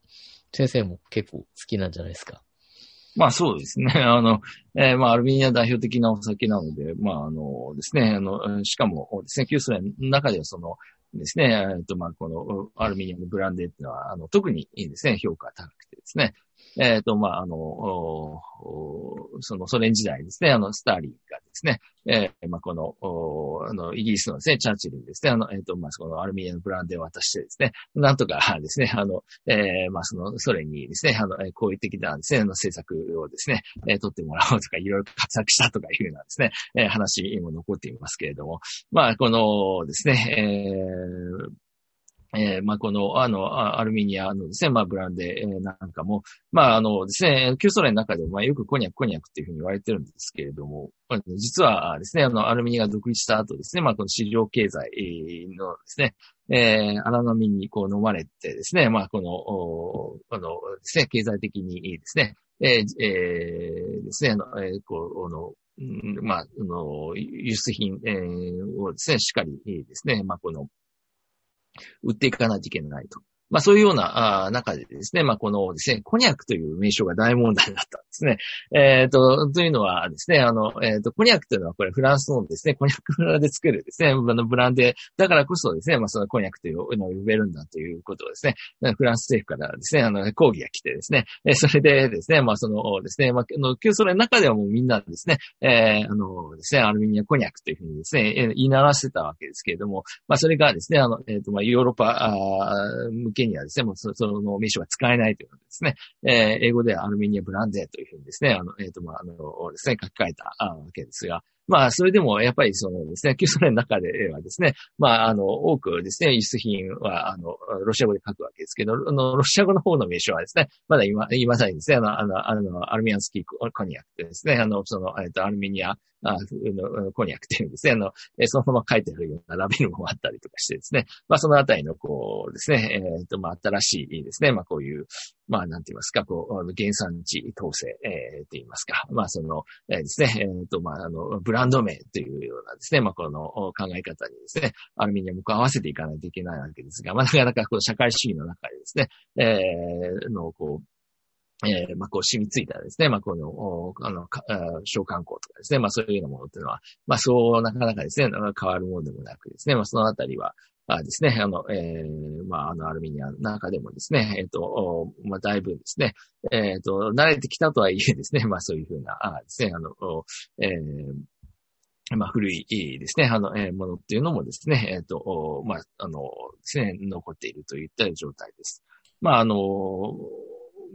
先生も結構好きなんじゃないですか？まあそうですね。<laughs> あの、えー、まあアルビニア代表的なお酒なので、まああのですね、あの、しかもですね、旧ソ連の中ではそのですね、えっとまあこのアルミニアのブランデーっていうのは、あの、特にいいですね、評価高くてですね、えっ、と、まあ、あの、そのソ連時代ですね、あの、スターリンがですね、えーまあ、この、あの、イギリスのですね、チャーチルにですね、あの、えっ、と、まあ、そのアルミニアのブランデーを渡してですね、なんとかですね、あの、えーまあ、そのソ連にですね、あの、えー好意的なですね、あの政策をですね、えー取ってもらおうとか、いろいろ画策したとかいうようなですね、えー話も残っていますけれども、まあ、このですね、えーえーまあ、この、あの、アルミニアのですね、まあ、ブランデーなんかも、まあ、あのですね、旧ソ連の中でも、まあ、よくコニャク、コニャクっていうふうに言われてるんですけれども、実はですね、あの、アルミニアが独立した後ですね、まあ、この市場経済のですね、えー、荒波にこう飲まれてですね、まあ、この、おあのですね、経済的にですね、えー、えーですね、あの、えーこ、の、まあ、あの、輸出品、えーをですね、しっかりですね、まあ、この、売っていかないといけないと。まあそういうような中でですね、まあこのですね、コニャクという名称が大問題だったんですね。えっ、と、というのはですね、あの、えっ、と、コニャクというのはこれフランスのですね、コニャク村で作るですね、あのブランデー、だからこそですね、まあそのコニャクというのを呼べるんだということをですね、フランス政府からですね、あの、抗議が来てですね、それでですね、まあそのですね、まあ、あの、旧ソ連の中ではもうみんなですね、えーあのですね、アルミニアコニャクというふうにですね、言い習わせたわけですけれども、まあそれがですね、あの、えっ、と、まあヨーロッパ向けにはですね、もうその名称が使えないということですね。えー英語ではアルミニアブランデーというふうにですね、あの、えっ、と、まあ、あの、ですね、書き換えたわけですが、まあ、それでも、やっぱりそのですね、旧ソ連の中ではですね、まあ、あの、多くですね、輸出品は、あの、ロシア語で書くわけですけど、あの、ロシア語の方の名称はですね、まだ今、今さにですね、あの、あの、あのアルミアンスキーコニアクですね、あの、その、えっと、アルミニア、あのコニャクっていうんですね、あの、そのまま書いてあるようなラベルもあったりとかしてですね、まあそのあたりのこうですね、えっ、と、まあ新しいですね、まあこういう、まあなんて言いますか、こう、あの原産地統制、えー、って言いますか、まあその、えーですね、えっ、と、まああの、ブランド名というようなですね、まあこの考え方にですね、アルミニアムを合わせていかないといけないわけですが、まあなかなかこの社会主義の中でですね、えー、の、こう、えーまあ、こう染みついたですね、まあ、この、あの、かあ召喚校とかですね、まあ、そういうようなものっていうのは、まあ、そう、なかなかですね、変わるものでもなくですね、まあ、そのあたりは、あですね、あの、えーまあ、あの、アルミニアの中でもですね、えっ、と、まあ、だいぶですね、えっ、と、慣れてきたとはいえですね、まあ、そういうふうな、あですね、あの、えーまあ、古いですね、あの、えーものっていうのもですね、えっ、と、まあ、あの、ですね、残っているといった状態です。まあ、あの、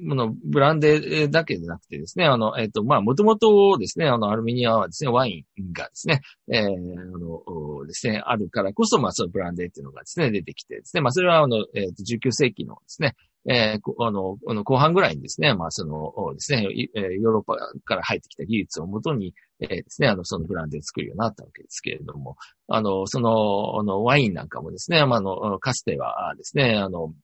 もの、ブランデーだけでなくてですね、あの、えっ、と、まあ、もともとですね、あの、アルミニアはですね、ワインがですね、えー、あの、ですね、あるからこそ、まあ、そのブランデーっていうのがですね、出てきてですね、まあ、それは、あの、えっ、と、19世紀のですね、えーあの、あの後半ぐらいにですね、まあ、その、ですね、ヨーロッパから入ってきた技術をもとに、えーですね、あの、そのブランデーを作るようになったわけですけれども、あの、その、あの、ワインなんかもですね、まあ、あの、かつてはですね、あの、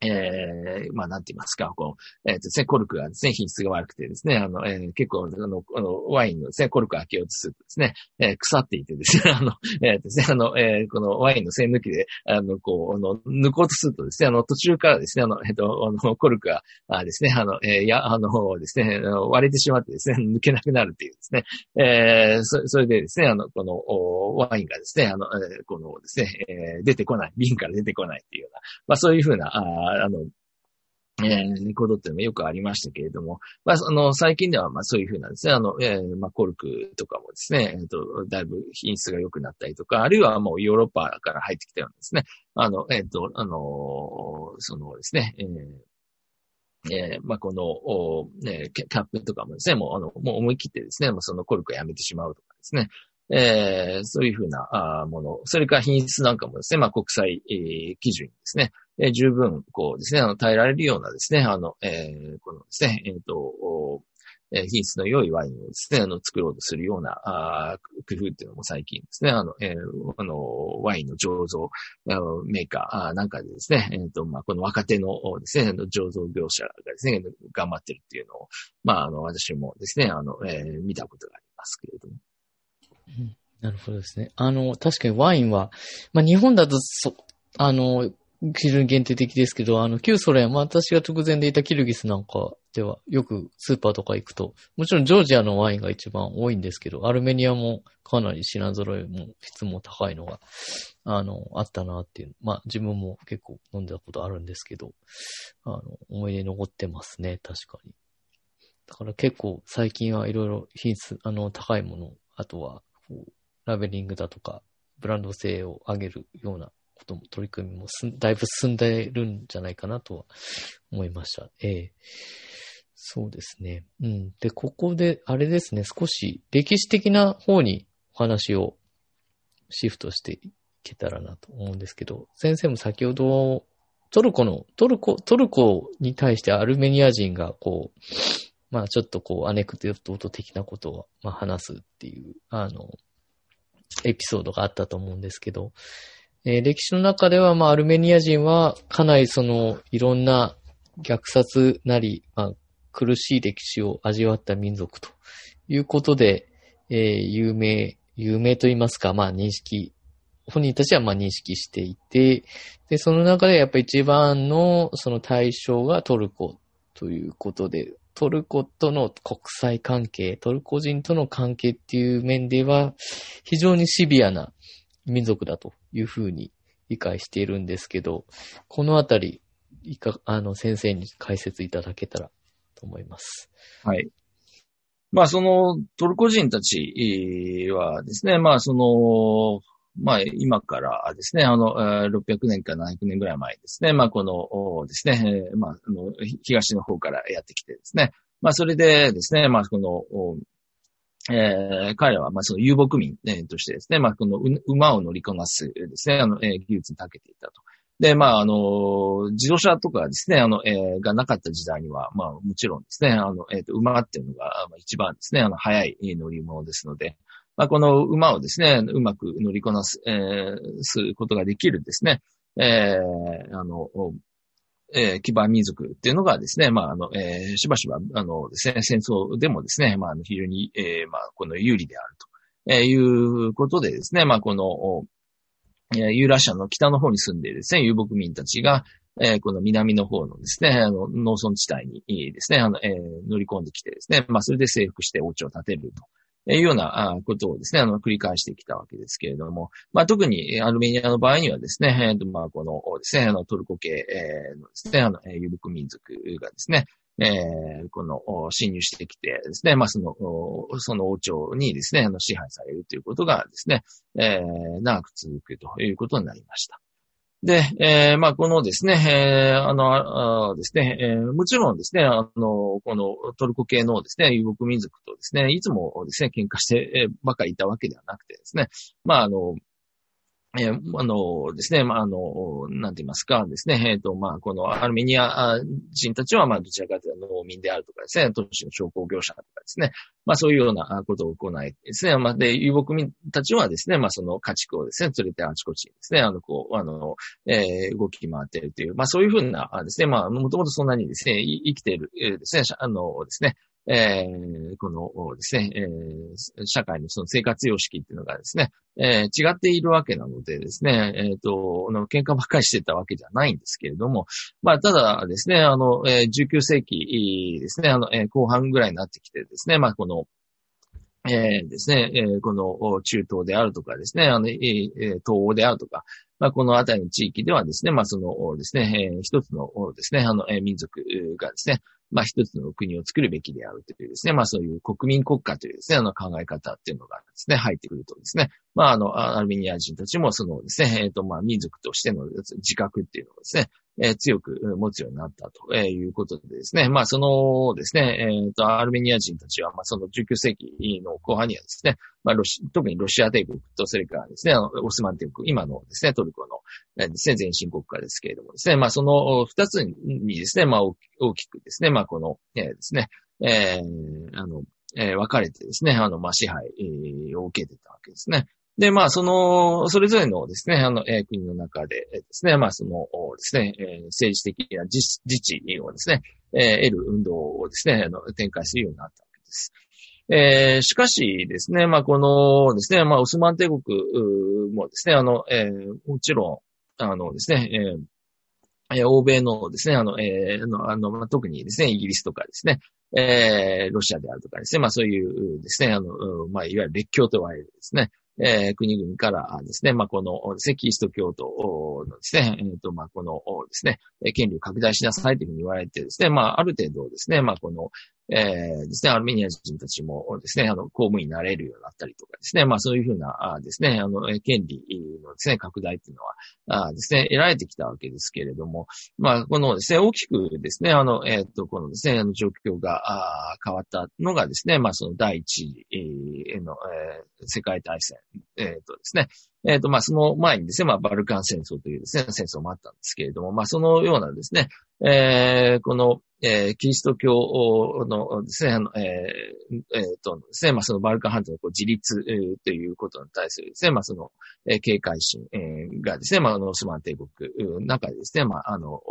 えー、まあ、なんて言いますか、こう、えっ、とですね、コルクがですね、品質が悪くてですね、あの、えー結構、あの、あの、ワインのですね、コルク開けようとするとですね、えー腐っていてですね、<laughs> あの、えーですね、あの、えーこのワインの栓抜きで、あの、こう、あの、抜こうとするとですね、あの、途中からですね、あの、えっ、と、あの、コルクが、あですね、あの、えーや、あの、ですね、割れてしまってですね、抜けなくなるっていうですね、えーそそれでですね、あの、この、おワインがですね、あの、えーこのですね、えー出てこない、瓶から出てこないっていうような、まあそういうふうな、ああの、えー、ことっていうのもよくありましたけれども、まあ、あの、最近では、まあ、そういうふうなんですね、あの、えーまあ、コルクとかもですね、えっ、と、だいぶ品質が良くなったりとか、あるいはもうヨーロッパから入ってきたようなですね、あの、えっ、と、あの、そのですね、えーえーまあ、この、おね、キャップとかもですね、もう、あの、もう思い切ってですね、もうそのコルクをやめてしまうとかですね、えーそういうふうなあもの、それから品質なんかもですね、まあ、国際、えー基準ですね、え十分、こうですね、あの、耐えられるようなですね、あの、えーこのですね、えっ、と、え品質の良いワインをですね、あの、作ろうとするような、あ工夫っていうのも最近ですね、あの、えーあの、ワインの醸造あのメーカーなんかでですね、えっ、と、まあ、この若手のですね、醸造業者がですね、頑張ってるっていうのを、まあ、あの、私もですね、あの、えー見たことがありますけれども。うんなるほどですね。あの、確かにワインは、まあ、日本だとそ、あの、基準限定的ですけど、あの、旧ソ連、まあ、私が直前でいたキルギスなんかしては、よくスーパーとか行くと、もちろんジョージアのワインが一番多いんですけど、アルメニアもかなり品揃えも質も高いのが、あの、あったなっていう。まあ自分も結構飲んだことあるんですけど、あの、思い出残ってますね、確かに。だから結構最近はいろいろ品質、あの、高いもの、あとは、ラベリングだとか、ブランド性を上げるようなことも、取り組みもすだいぶ進んでるんじゃないかなとは思いました。ええそうですね。うん。で、ここで、あれですね、少し歴史的な方にお話をシフトしていけたらなと思うんですけど、先生も先ほど、トルコの、トルコ、トルコに対してアルメニア人がこう、まあちょっとこう、アネクドート的なことを、まあ、話すっていう、あの、エピソードがあったと思うんですけど、えー歴史の中では、まあ、アルメニア人は、かなりその、いろんな虐殺なり、まあ、苦しい歴史を味わった民族ということで、えー有名、有名と言いますか、まあ、認識、本人たちはまあ認識していて、で、その中でやっぱり一番のその対象がトルコということで、トルコとの国際関係、トルコ人との関係っていう面では、非常にシビアな民族だというふうに理解しているんですけど、このあたり、いか、あの、先生に解説いただけたらと思います。はい。まあ、その、トルコ人たちはですね、まあ、その、まあ、今からですね、あの、600年か700年ぐらい前ですね、まあ、この、ですね、まあ、の、東の方からやってきてですね、まあ、それでですね、まあ、この、えー彼らは、まあ、その遊牧民、えーとしてですね、まあ、この馬を乗りこなすですね、あの、えー技術に長けていたと。で、まあ、あの、自動車とかですね、あの、えーがなかった時代には、まあ、もちろんですね、あの、えっ、と、馬っていうのが、まあ、一番ですね、あの、速い乗り物ですので、まあ、この馬をですね、うまく乗りこなす、えーすることができるですね、えーあの、えー基盤民族っていうのがですね、まあ、あの、えーしばしば、あの、戦争でもですね、まあ、非常に、えーまあ、この有利であると、えーいうことでですね、まあ、この、えーユーラシアの北の方に住んでいるですね、遊牧民たちが、えーこの南の方のですね、あの、農村地帯にですね、あの、えー乗り込んできてですね、まあ、それで征服して王朝を建てると。いうようなことをですね、あの、繰り返してきたわけですけれども、まあ、特にアルメニアの場合にはですね、えーとまあ、このですね、あの、トルコ系のですね、あの、遊牧民族がですね、えーこの、侵入してきてですね、まあ、その、その王朝にですね、あの、支配されるということがですね、えー長く続くということになりました。で、えーまあ、このですね、えーあの、あですね、えーもちろんですね、あの、このトルコ系のですね、遊牧民族とですね、いつもですね、喧嘩してばかりいたわけではなくてですね、まあ、あの、えーあのですね、まあ、あの、なんて言いますかですね、えっ、と、まあ、このアルメニア人たちは、まあ、どちらかというと農民であるとかですね、都市の商工業者とかですね、まあ、そういうようなことを行いですね、まあ、で、遊牧民たちはですね、まあ、その家畜をですね、連れてあちこちにですね、あの、こう、あの、えー動き回っているという、まあ、そういうふうなですね、まあ、もともとそんなにですね、生きている、えーですね、あのですね、えーこのですね、えー社会のその生活様式っていうのがですね、えー違っているわけなのでですね、えっ、と、喧嘩ばっかりしてたわけじゃないんですけれども、まあ、ただですね、あの、えー19世紀ですね、あの、えー後半ぐらいになってきてですね、まあ、この、えーですね、えーこの中東であるとかですね、あの、えー東欧であるとか、まあ、このあたりの地域ではですね、まあ、そのですね、えー一つのですね、あの、えー民族がですね、まあ、一つの国を作るべきであるというですね、まあ、そういう国民国家というですね、あの考え方っていうのがですね、入ってくるとですね、まあ、あの、アルメニア人たちもそのですね、えっ、と、まあ、民族としての自覚っていうのをですね、えー強く持つようになったということでですね、まあ、そのですね、えっ、と、アルメニア人たちは、まあ、その19世紀の後半にはですね、まあ、ロシ、特にロシア帝国と、それからですね、あのオスマン帝国、今のですね、トルコの、えーですね、前進国家ですけれどもですね、まあ、その二つにですね、まあ、大きくですね、まあ、この、えーですね、えーあの、えー分かれてですね、あの、まあ、支配えーを受けてたわけですね。で、まあ、その、それぞれのですね、あの、えー国の中でですね、まあ、そのですね、えー政治的な自治自治をですね、えー得る運動をですね、あの、展開するようになったわけです。えーしかしですね、まあ、このですね、まあ、オスマン帝国もですね、あの、えーもちろん、あのですね、えー欧米のですね、あの、えーの、あの、特にですね、イギリスとかですね、えーロシアであるとかですね、まあそういうですね、あの、まあいわゆる列強と言われるですね、えー国々からですね、まあこの、ですね、キリスト教徒のですね、えっ、と、まあこのですね、権利を拡大しなさいというふうに言われてですね、まあある程度ですね、まあこの、えーですね、アルメニア人たちもですね、あの、公務員になれるようになったりとかですね、まあそういうふうな、あですね、あの、権利のですね、拡大っていうのは、あですね、得られてきたわけですけれども、まあ、このですね、大きくですね、あの、えっ、と、このですね、あの状況が変わったのがですね、まあ、その第一次の、えー世界大戦、えっ、とですね、えっ、と、まあ、その前にですね、まあ、バルカン戦争というですね、戦争もあったんですけれども、まあ、そのようなですね、えーこの、えーキリスト教のですね、あの、えーえーとですね、まあ、そのバルカン半島のこう自立、えーということに対するですね、まあ、その、えー警戒心、えーがですね、まあ、あの、オスマン帝国の中でですね、まあ、あの、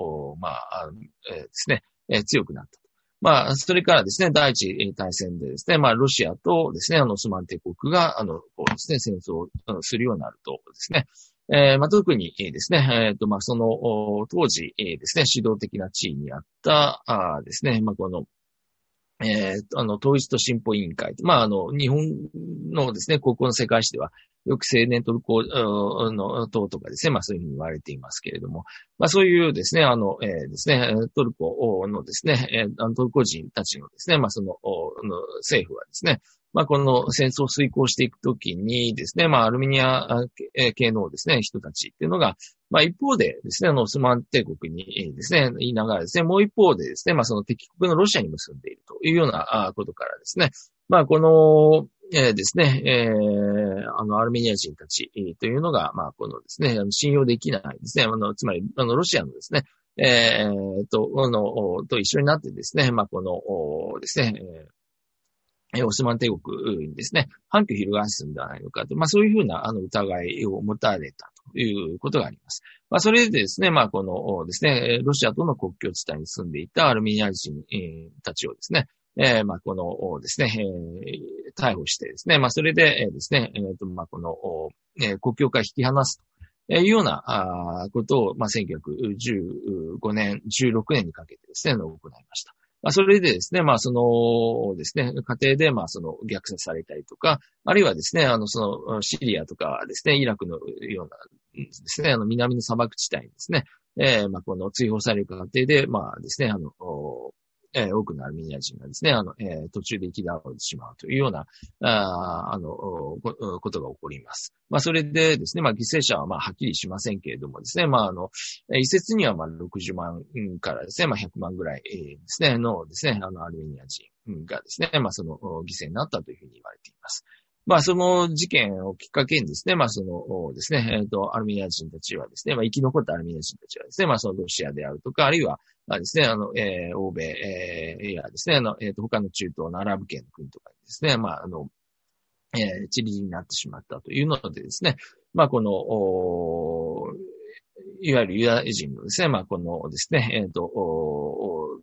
まあ、えーですね、えー強くなった。まあ、それからですね、第一次大戦でですね、まあ、ロシアとですね、あの、スマン帝国が、あの、こうですね、戦争をするようになるとですね、えーまあ、特にですね、えっ、と、まあ、その、当時、えですね、指導的な地位にあった、あですね、まあ、この、えーあの、統一と進歩委員会。まあ、あの、日本のですね、高校の世界史では、よく青年トルコの党とかですね、まあそういうふうに言われていますけれども、まあそういうですね、あの、えーですね、トルコのですね、トルコ人たちのですね、まあその、の政府はですね、まあこの戦争を遂行していくときにですね、まあアルメニア系のですね、人たちっていうのが、まあ一方でですね、あの、スマン帝国にですね、言いながらですね、もう一方でですね、まあその敵国のロシアにも住んでいるというようなことからですね、まあこの、えーですね、えーあの、アルメニア人たちというのが、まあ、このですね、信用できないですね、あの、つまり、あの、ロシアのですね、えーと、あの、と一緒になってですね、まあ、この、ですね、えーオスマン帝国にですね、反旗を翻すんではないのかと、まあそういうふうなあの疑いを持たれたということがあります。まあそれでですね、まあこのですね、ロシアとの国境地帯に住んでいたアルメニア人、たちをですね、えーまあこのですね、えー逮捕してですね、まあそれで、えーですね、えーと、まあこの、えー国境から引き離すというようなあーことを、まあ1915年、16年にかけてですね、行いました。まあ、それでですね、まあ、そのですね、家庭で、まあ、その虐殺されたりとか、あるいはですね、あの、その、シリアとかですね、イラクのようなですね、あの、南の砂漠地帯にですね、えーまあ、この追放される過程で、まあですね、あの、えー多くのアルメニア人がですね、あの、えー途中で生き倒れてしまうというような、ああの、こことが起こります。まあ、それでですね、まあ、犠牲者はまあ、はっきりしませんけれどもですね、まあ、あの、えー一説にはまあ、60万からですね、まあ、100万ぐらい、えですね、のですね、あの、アルメニア人がですね、まあ、その、犠牲になったというふうに言われています。まあ、その事件をきっかけにですね、まあ、そのですね、えっ、と、アルメニア人たちはですね、まあ、生き残ったアルメニア人たちはですね、まあ、そのロシアであるとか、あるいは、まあですね、あの、えー欧米、えーいやですね、あの、えっ、と、他の中東のアラブ系の国とかにですね、まあ、あの、えー、チリになってしまったというのでですね、まあ、この、おいわゆるユダヤ人のですね、まあ、このですね、えっ、と、お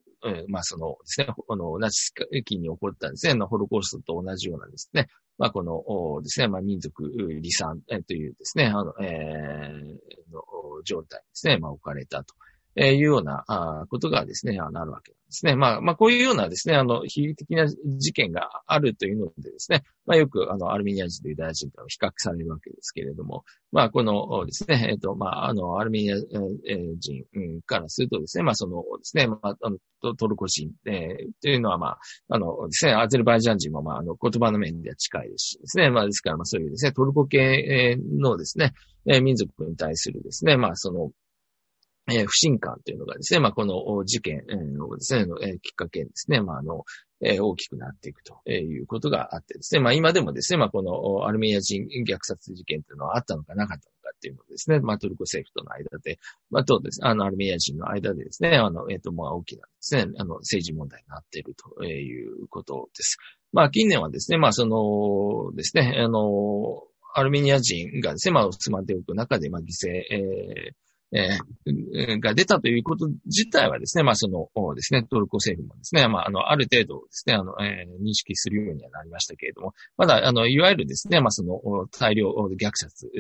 まあ、そのですね、あの、ナチス期に起こったですね、のホロコーストと同じようなですね、まあ、この、ですね、まあ、民族離散というですね、あの、えーの状態ですね、まあ、置かれたと。えいうような、あことがですね、あなるわけなんですね。まあ、まあ、こういうようなですね、あの、悲劇的な事件があるというのでですね、まあ、よく、あの、アルメニア人とユダヤ人と比較されるわけですけれども、まあ、このですね、えっ、と、まあ、あの、アルメニア人からするとですね、まあ、そのですね、まあ、あの、トルコ人、えーというのは、まあ、あのですね、アゼルバイジャン人も、まあ、あの、言葉の面では近いですしですね、まあ、ですから、まあ、そういうですね、トルコ系のですね、え民族に対するですね、まあ、その、え不信感というのがですね、まあ、この事件のですね、えきっかけにですね、まあ、あの、え大きくなっていくということがあってですね、まあ、今でもですね、まあ、このアルメニア人虐殺事件というのはあったのかなかったのかっていうのですね、まあ、トルコ政府との間で、まあ、とです。ね、あの、アルメニア人の間でですね、あの、えっ、と、まあ、大きなですね、あの、政治問題になっているということです。まあ、近年はですね、まあ、そのですね、あの、アルメニア人がですね、まあ、妻帝国の中で、まあ、犠牲、えーえーが出たということ自体はですね、まあそのですね、トルコ政府もですね、まああの、ある程度ですね、あの、えー認識するようにはなりましたけれども、まだ、あの、いわゆるですね、まあその、大量虐殺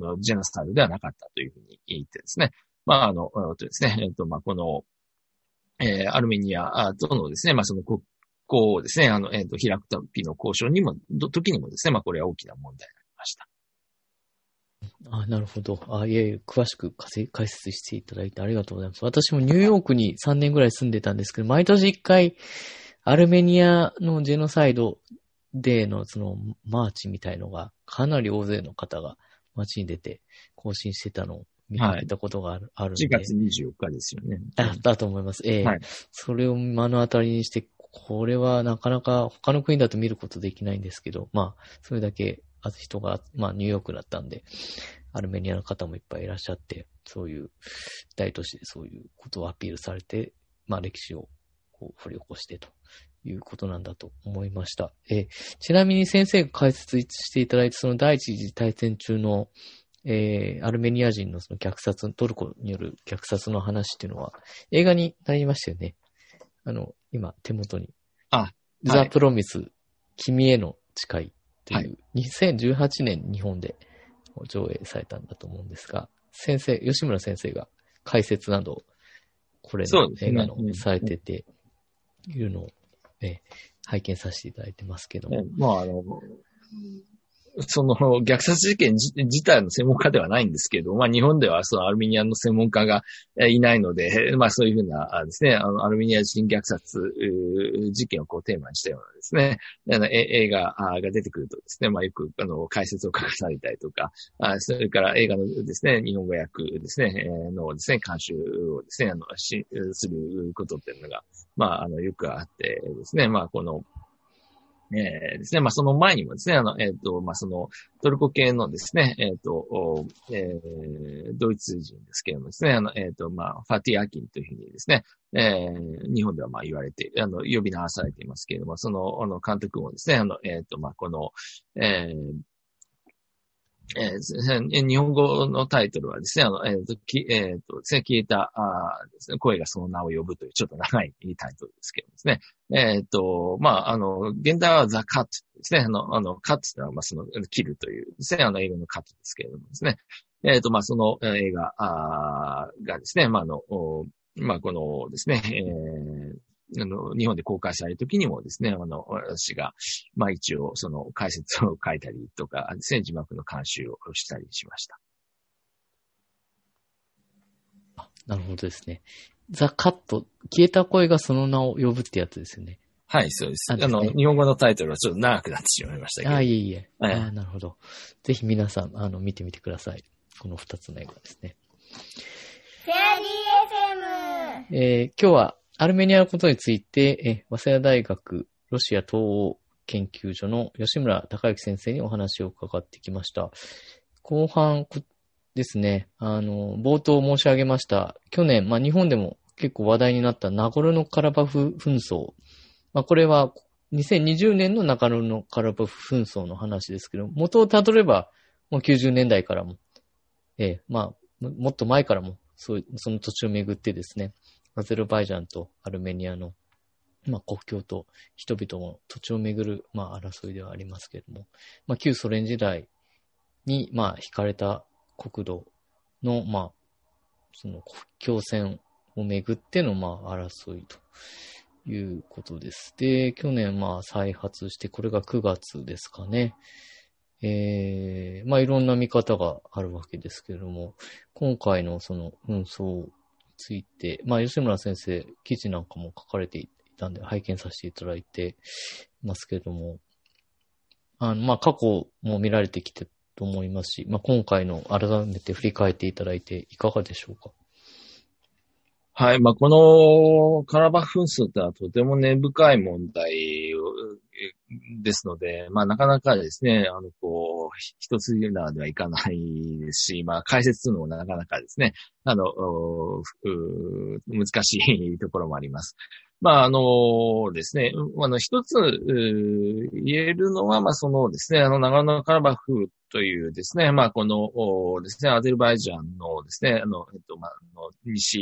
のジェノサイドではなかったというふうに言ってですね、まあ、あの、とですね、えっと、まあ、この、えー、アルメニアとのですね、まあ、その国交をですね、あの、えっと、開く時の交渉にも、時にもですね、まあ、これは大きな問題になりました。あなるほど。あいえいえ、詳しく解説していただいてありがとうございます。私もニューヨークに3年ぐらい住んでたんですけど、毎年1回、アルメニアのジェノサイドデーのそのマーチみたいのが、かなり大勢の方が街に出て行進してたのを見かけたことがある,、はい、あるんで。4月24日ですよね。あ、だと思います。ええーはい、それを目の当たりにして、これはなかなか他の国だと見ることできないんですけど、まあ、それだけ人が、まあ、ニューヨークだったんで、アルメニアの方もいっぱいいらっしゃって、そういう大都市でそういうことをアピールされて、まあ、歴史をこう掘り起こしてということなんだと思いました。えちなみに先生が解説していただいたその第一次大戦中の、えー、アルメニア人のその虐殺、トルコによる虐殺の話っていうのは映画になりましたよね。あの、今手元に。あ、ザ・プロミス、君への誓いという、はい、2018年日本で上映されたんだと思うんですが、先生、吉村先生が解説など、これの映画のされてているのを、ね、拝見させていただいてますけども。まあ、あの、その虐殺事件自体の専門家ではないんですけど、まあ日本ではそのアルミニアの専門家がいないので、まあそういうふうなですね、あのアルミニア人虐殺事件をこうテーマにしたようなですね、あの映画が出てくるとですね、まあよくあの解説を書かされたりとか、それから映画のですね、日本語訳ですね、のですね、監修をですね、あのしすることっていうのが、まああのよくあってですね、まあこの、えー、ですね、まあ、その前にもですね、あの、えっ、ー、と、まあ、その、トルコ系のですね、えっ、ー、と、えー、ドイツ人ですけれどもですね、あの、えっ、と、まあ、ファティアキンというふうにですね、えー、日本ではま言われて、あの、呼び直されていますけれども、その、あの、監督もですね、あの、えっ、と、まあ、この、えー、えー、<laughs> 日本語のタイトルはですね、あの、えっ、ー、と、きえっ、ー、とですね、消えた、あですね、声がその名を呼ぶというちょっと長いタイトルですけどですね。えっ、と、まあ、あの、現代はザ・カットですね。あの、あの、カットというのは、まあ、その、切るというですね、あの、英語のカットですけれどもですね。えっ、と、まあ、その映画あがですね、まあ、あの、まあ、このですね、えー、あの、日本で公開されるときにもですね、あの、私が、まあ一応、その解説を書いたりとかですね、字幕の監修をしたりしました。あ、なるほどですね。ザ・カット、消えた声がその名を呼ぶってやつですよね。はい、そうです。あ、ね、の、日本語のタイトルはちょっと長くなってしまいましたけど。あ、いえいえ。はい、あなるほど。ぜひ皆さん、あの、見てみてください。この二つの映画ですね。フェアリー FM! えー、今日はアルメニアのことについて、え、早稲田大学ロシア東欧研究所の吉村隆之先生にお話を伺ってきました。後半ですね、あの、冒頭申し上げました、去年、まあ日本でも結構話題になったナゴルノカラバフ紛争。まあこれは2020年のナゴルノカラバフ紛争の話ですけど、元をたどれば、もう90年代からも、え、まあ、もっと前からも、そう、その土地をめぐってですね、アゼルバイジャンとアルメニアの、まあ、国境と人々の土地をめぐる、まあ、争いではありますけれども、まあ、旧ソ連時代に、まあ、引かれた国土の、まあ、その国境線をめぐっての、まあ、争いということです。で、去年、まあ、再発して、これが9月ですかね。えー、まあ、いろんな見方があるわけですけれども、今回のその紛争ついて、まあ、吉村先生、記事なんかも書かれていたんで、拝見させていただいてますけれども、あの、まあ、過去も見られてきてと思いますし、まあ、今回の改めて振り返っていただいていかがでしょうか？はい。まあ、このカラバフ紛争ってのはとても根深い問題ですので、まあ、なかなかですね、あの、こう、一つならではいかないですし、まあ、解説するのもなかなかですね、あの、難しい <laughs> ところもあります。まあ、あのですね、あの、一つ言えるのは、まあ、そのですね、あの、長野カラバフというですね、まあ、このですね、アゼルバイジャンのですね、あの、えっと、まあ、西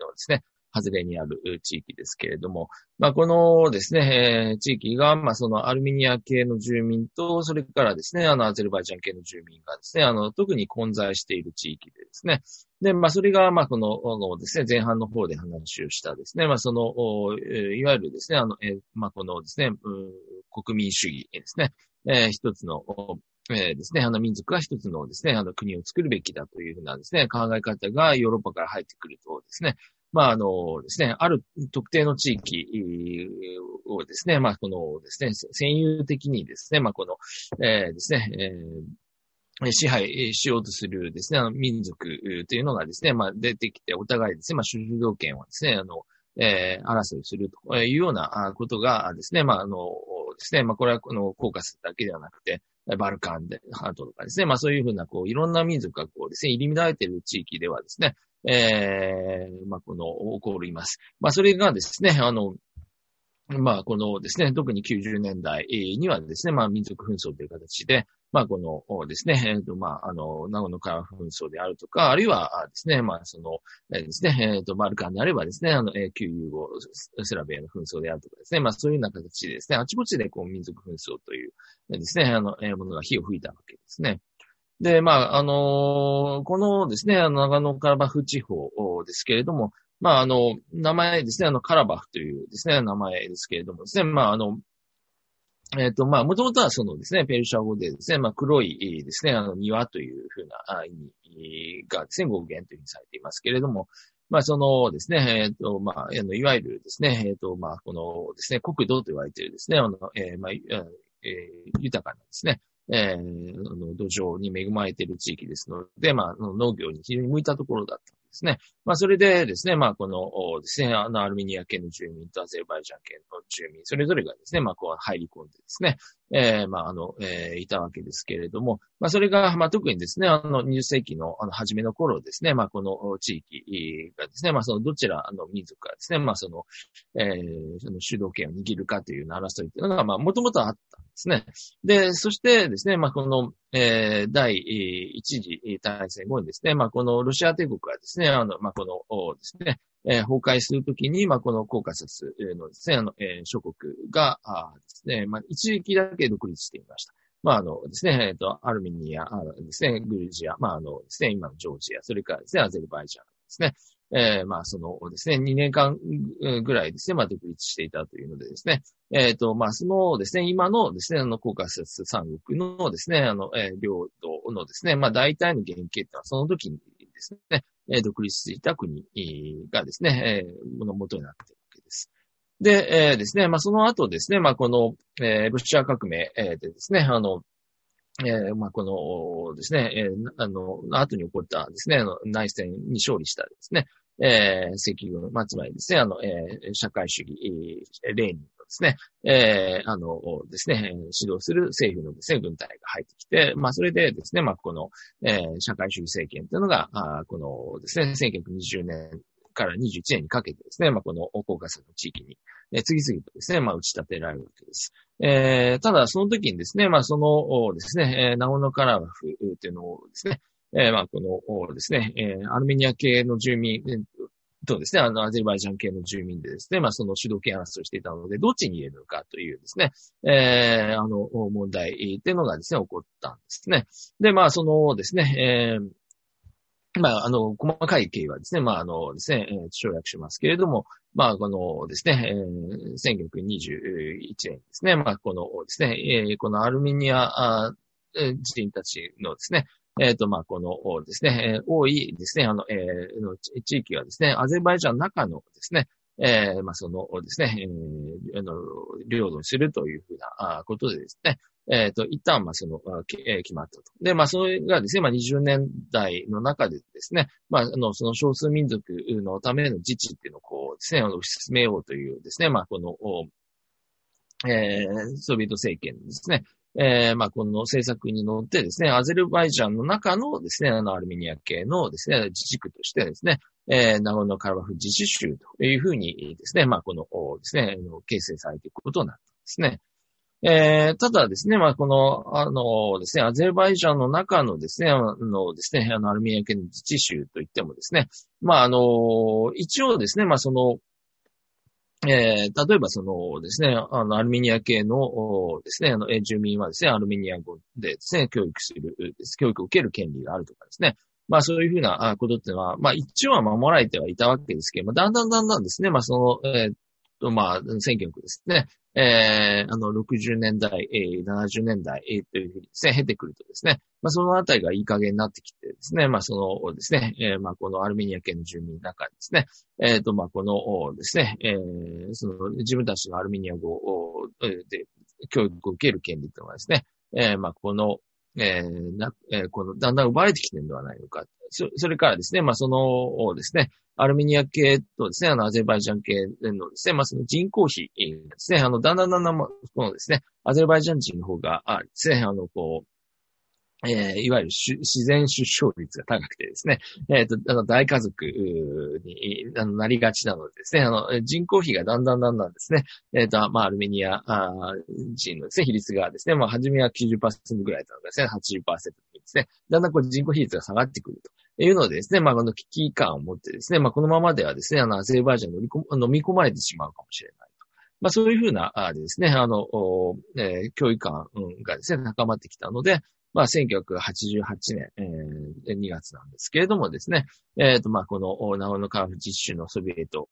のですね、外れにある地域ですけれども、まあ、このですね、えー、地域が、まあ、そのアルミニア系の住民と、それからですね、あの、アゼルバイジャン系の住民がですね、あの、特に混在している地域でですね、で、まあ、それが、まあ、この、このですね、前半の方で話をしたですね、まあ、その、いわゆるですね、あの、えーまあ、このですね、うん国民主義ですね、えー一つの、えーですね、あの民族が一つのですね、あの国を作るべきだというふうなですね、考え方がヨーロッパから入ってくるとですね、まあ、あのですね、ある特定の地域をですね、まあ、このですね、占有的にですね、まあ、この、えーですね、えー支配しようとするですね、あの民族というのがですね、まあ出てきて、お互いですね、まあ主導権をですね、あの、えー争いするというようなことがですね、まああの、ですね、まあこれはこのコーカスだけではなくて、バルカンで、ハートとかですね、まあそういうふうな、こう、いろんな民族がこうですね、入り乱れている地域ではですね、えー、まあこの、起こります。まあそれがですね、あの、まあ、このですね、特に90年代にはですね、まあ、民族紛争という形で、まあ、このですね、えっ、と、まあ、あの、ナゴノカラ紛争であるとか、あるいはですね、まあ、その、えーですね、えっ、と、バルカンであればですね、あの、えー旧ユーゴスラビアの紛争であるとかですね、まあ、そういうような形でですね、あちこちでこう、民族紛争というですね、あの、えものが火を吹いたわけですね。で、まあ、あのこのですね、あの、長野カラバフ地方ですけれども、まあ、あの、名前ですね、あの、カラバフというですね、名前ですけれどもですね、まあ、あの、えっ、と、まあ、もともとはそのですね、ペルシャ語でですね、まあ、黒いですね、あの、庭というふうな意味がですね、語源というふうにされていますけれども、まあ、そのですね、えっ、と、まあ、あの、いわゆるですね、えっ、と、まあ、このですね、国土と言われているですね、あの、えまあ、えー豊かなですね、えー、あの土壌に恵まれている地域ですので、まあ、農業に非常に向いたところだった。ですね。まあ、それでですね、まあ、このですね、あの、アルメニア系の住民とアゼルバイジャン系の住民、それぞれがですね、まあ、こう入り込んでですね、えー、まあ、あの、えーいたわけですけれども、まあ、それが、まあ、特にですね、あの、20世紀の、あの、初めの頃ですね、まあ、この地域がですね、まあ、その、どちらの民族がですね、まあ、その、えー、その主導権を握るかというような争いというのが、まあ、もともとあったんですね。で、そしてですね、まあ、この、えー、第一次大戦後にですね、まあ、このロシア帝国がですね、あの、まあ、この、ですね、えー崩壊するときに、まあ、このコーカサスのですね、あの、えー諸国が、あですね、まあ、一時期だけ独立していました。まあ、あのですね、えっ、と、アルメニア、あのですね、グルジア、まあ、あのですね、今のジョージア、それからですね、アゼルバイジャンですね、えーまあ、そのですね、2年間ぐらいですね、まあ、独立していたというのでですね、えっ、と、まあ、そのですね、今のですね、あの、コーカス三国のですね、あの、えー領土のですね、まあ、大体の原型っていうのは、その時にですね、えー独立していた国がですね、えーの元になっているで。えーですね、まあ、その後ですね、まあ、この、えーロシア革命えーでですね、あの、えーまあ、このですね、えーあの、後に起こったですね、あの内戦に勝利したですね、えー、赤軍、まあ、つまりですね、あの、えー社会主義、えレーニンのですね、えーあのですね、指導する政府のですね、軍隊が入ってきて、まあ、それでですね、まあ、この、えー社会主義政権というのが、あこのですね、1920年から21年にかけてですね、まあ、このコーカスの地域に、えー次々とですね、まあ、打ち立てられるわけです。えーただ、その時にですね、まあ、そのですね、えーナゴノカラバフっていうのをですね、えーまあ、このですね、えーアルメニア系の住民、えーとですね、あの、アゼルバイジャン系の住民でですね、まあ、その主導権争いをしていたので、どっちに入れるのかというですね、えーあの、問題っていうのがですね、起こったんですね。で、まあ、そのですね、えーまあ、あの、細かい経緯はですね、まあ、あのですね、えー省略しますけれども、まあ、このですね、えー1921年ですね、まあ、このですね、えーこのアルメニアあ人たちのですね、えっ、と、まあ、このですね、多いですね、あの、えーの地域はですね、アゼルバイジャンの中のですね、えーまあ、そのですね、えーあの、領土にするというふうなことでですね、えっ、と、一旦、まあ、その、えー決まったと。で、まあ、それがですね、まあ、20年代の中でですね、まあ、あの、その少数民族のための自治っていうのをこうですね、あの、推し進めようというですね、まあ、この、えーソビエト政権ですね、えーまあ、この政策に乗ってですね、アゼルバイジャンの中のですね、あの、アルメニア系のですね、自治区としてですね、えー、ナゴノカラバフ自治州というふうにですね、まあ、この、ですね、形成されていくことになったんですね。えー、ただですね、まあ、この、あのですね、アゼルバイジャンの中のですね、あのですね、あの、アルメニア系の自治州といってもですね、まあ、あの、一応ですね、まあ、その、えー例えばそのですね、あの、アルメニア系のですね、あの、住民はですね、アルメニア語でですね、教育する、教育を受ける権利があるとかですね、まあそういうふうなことっていうのは、まあ一応は守られてはいたわけですけども、だんだんだんだんですね、まあその、えー、まあ、選挙区ですね。えー、あの、60年代、えー、70年代、えー、というふうにですね、経てくるとですね、まあ、そのあたりがいい加減になってきてですね、まあ、そのですね、えー、まあ、このアルメニア系の住民の中ですね、えっ、ー、と、まあ、このですね、えー、その、自分たちのアルメニア語、で、教育を受ける権利というのはですね、えー、まあ、この、えー、な、えー、この、だんだん奪われてきてるんではないのか。そそれからですね、まあ、そのですね、アルメニア系とですね、あの、アゼルバイジャン系のですね、まあ、その人口比ですね、あの、だんだんだんだん、このですね、アゼルバイジャン人の方が、あですね、あの、こう、えー、いわゆる自然出生率が高くてですね、えっ、ー、と、あの、大家族にあのなりがちなのでですね、あの、人口比がだんだんだんだんですね、えっ、ー、と、まあ、アルメニア人のですね、比率がですね、まあ、初めは90%ぐらいだったのですね、80%ですね、だんだんこう人口比率が下がってくると。いうのでですね、まあ、この危機感を持ってですね、まあ、このままではですね、あの、アゼルバイジャンに飲み込まれてしまうかもしれない。まあそういうふうな、あですね、あの、えー、教育感がですね、高まってきたので、まあ、1988年、えー、2月なんですけれどもですね、えっ、ー、と、まあ、この、ナオノカーフ実習のソビエト、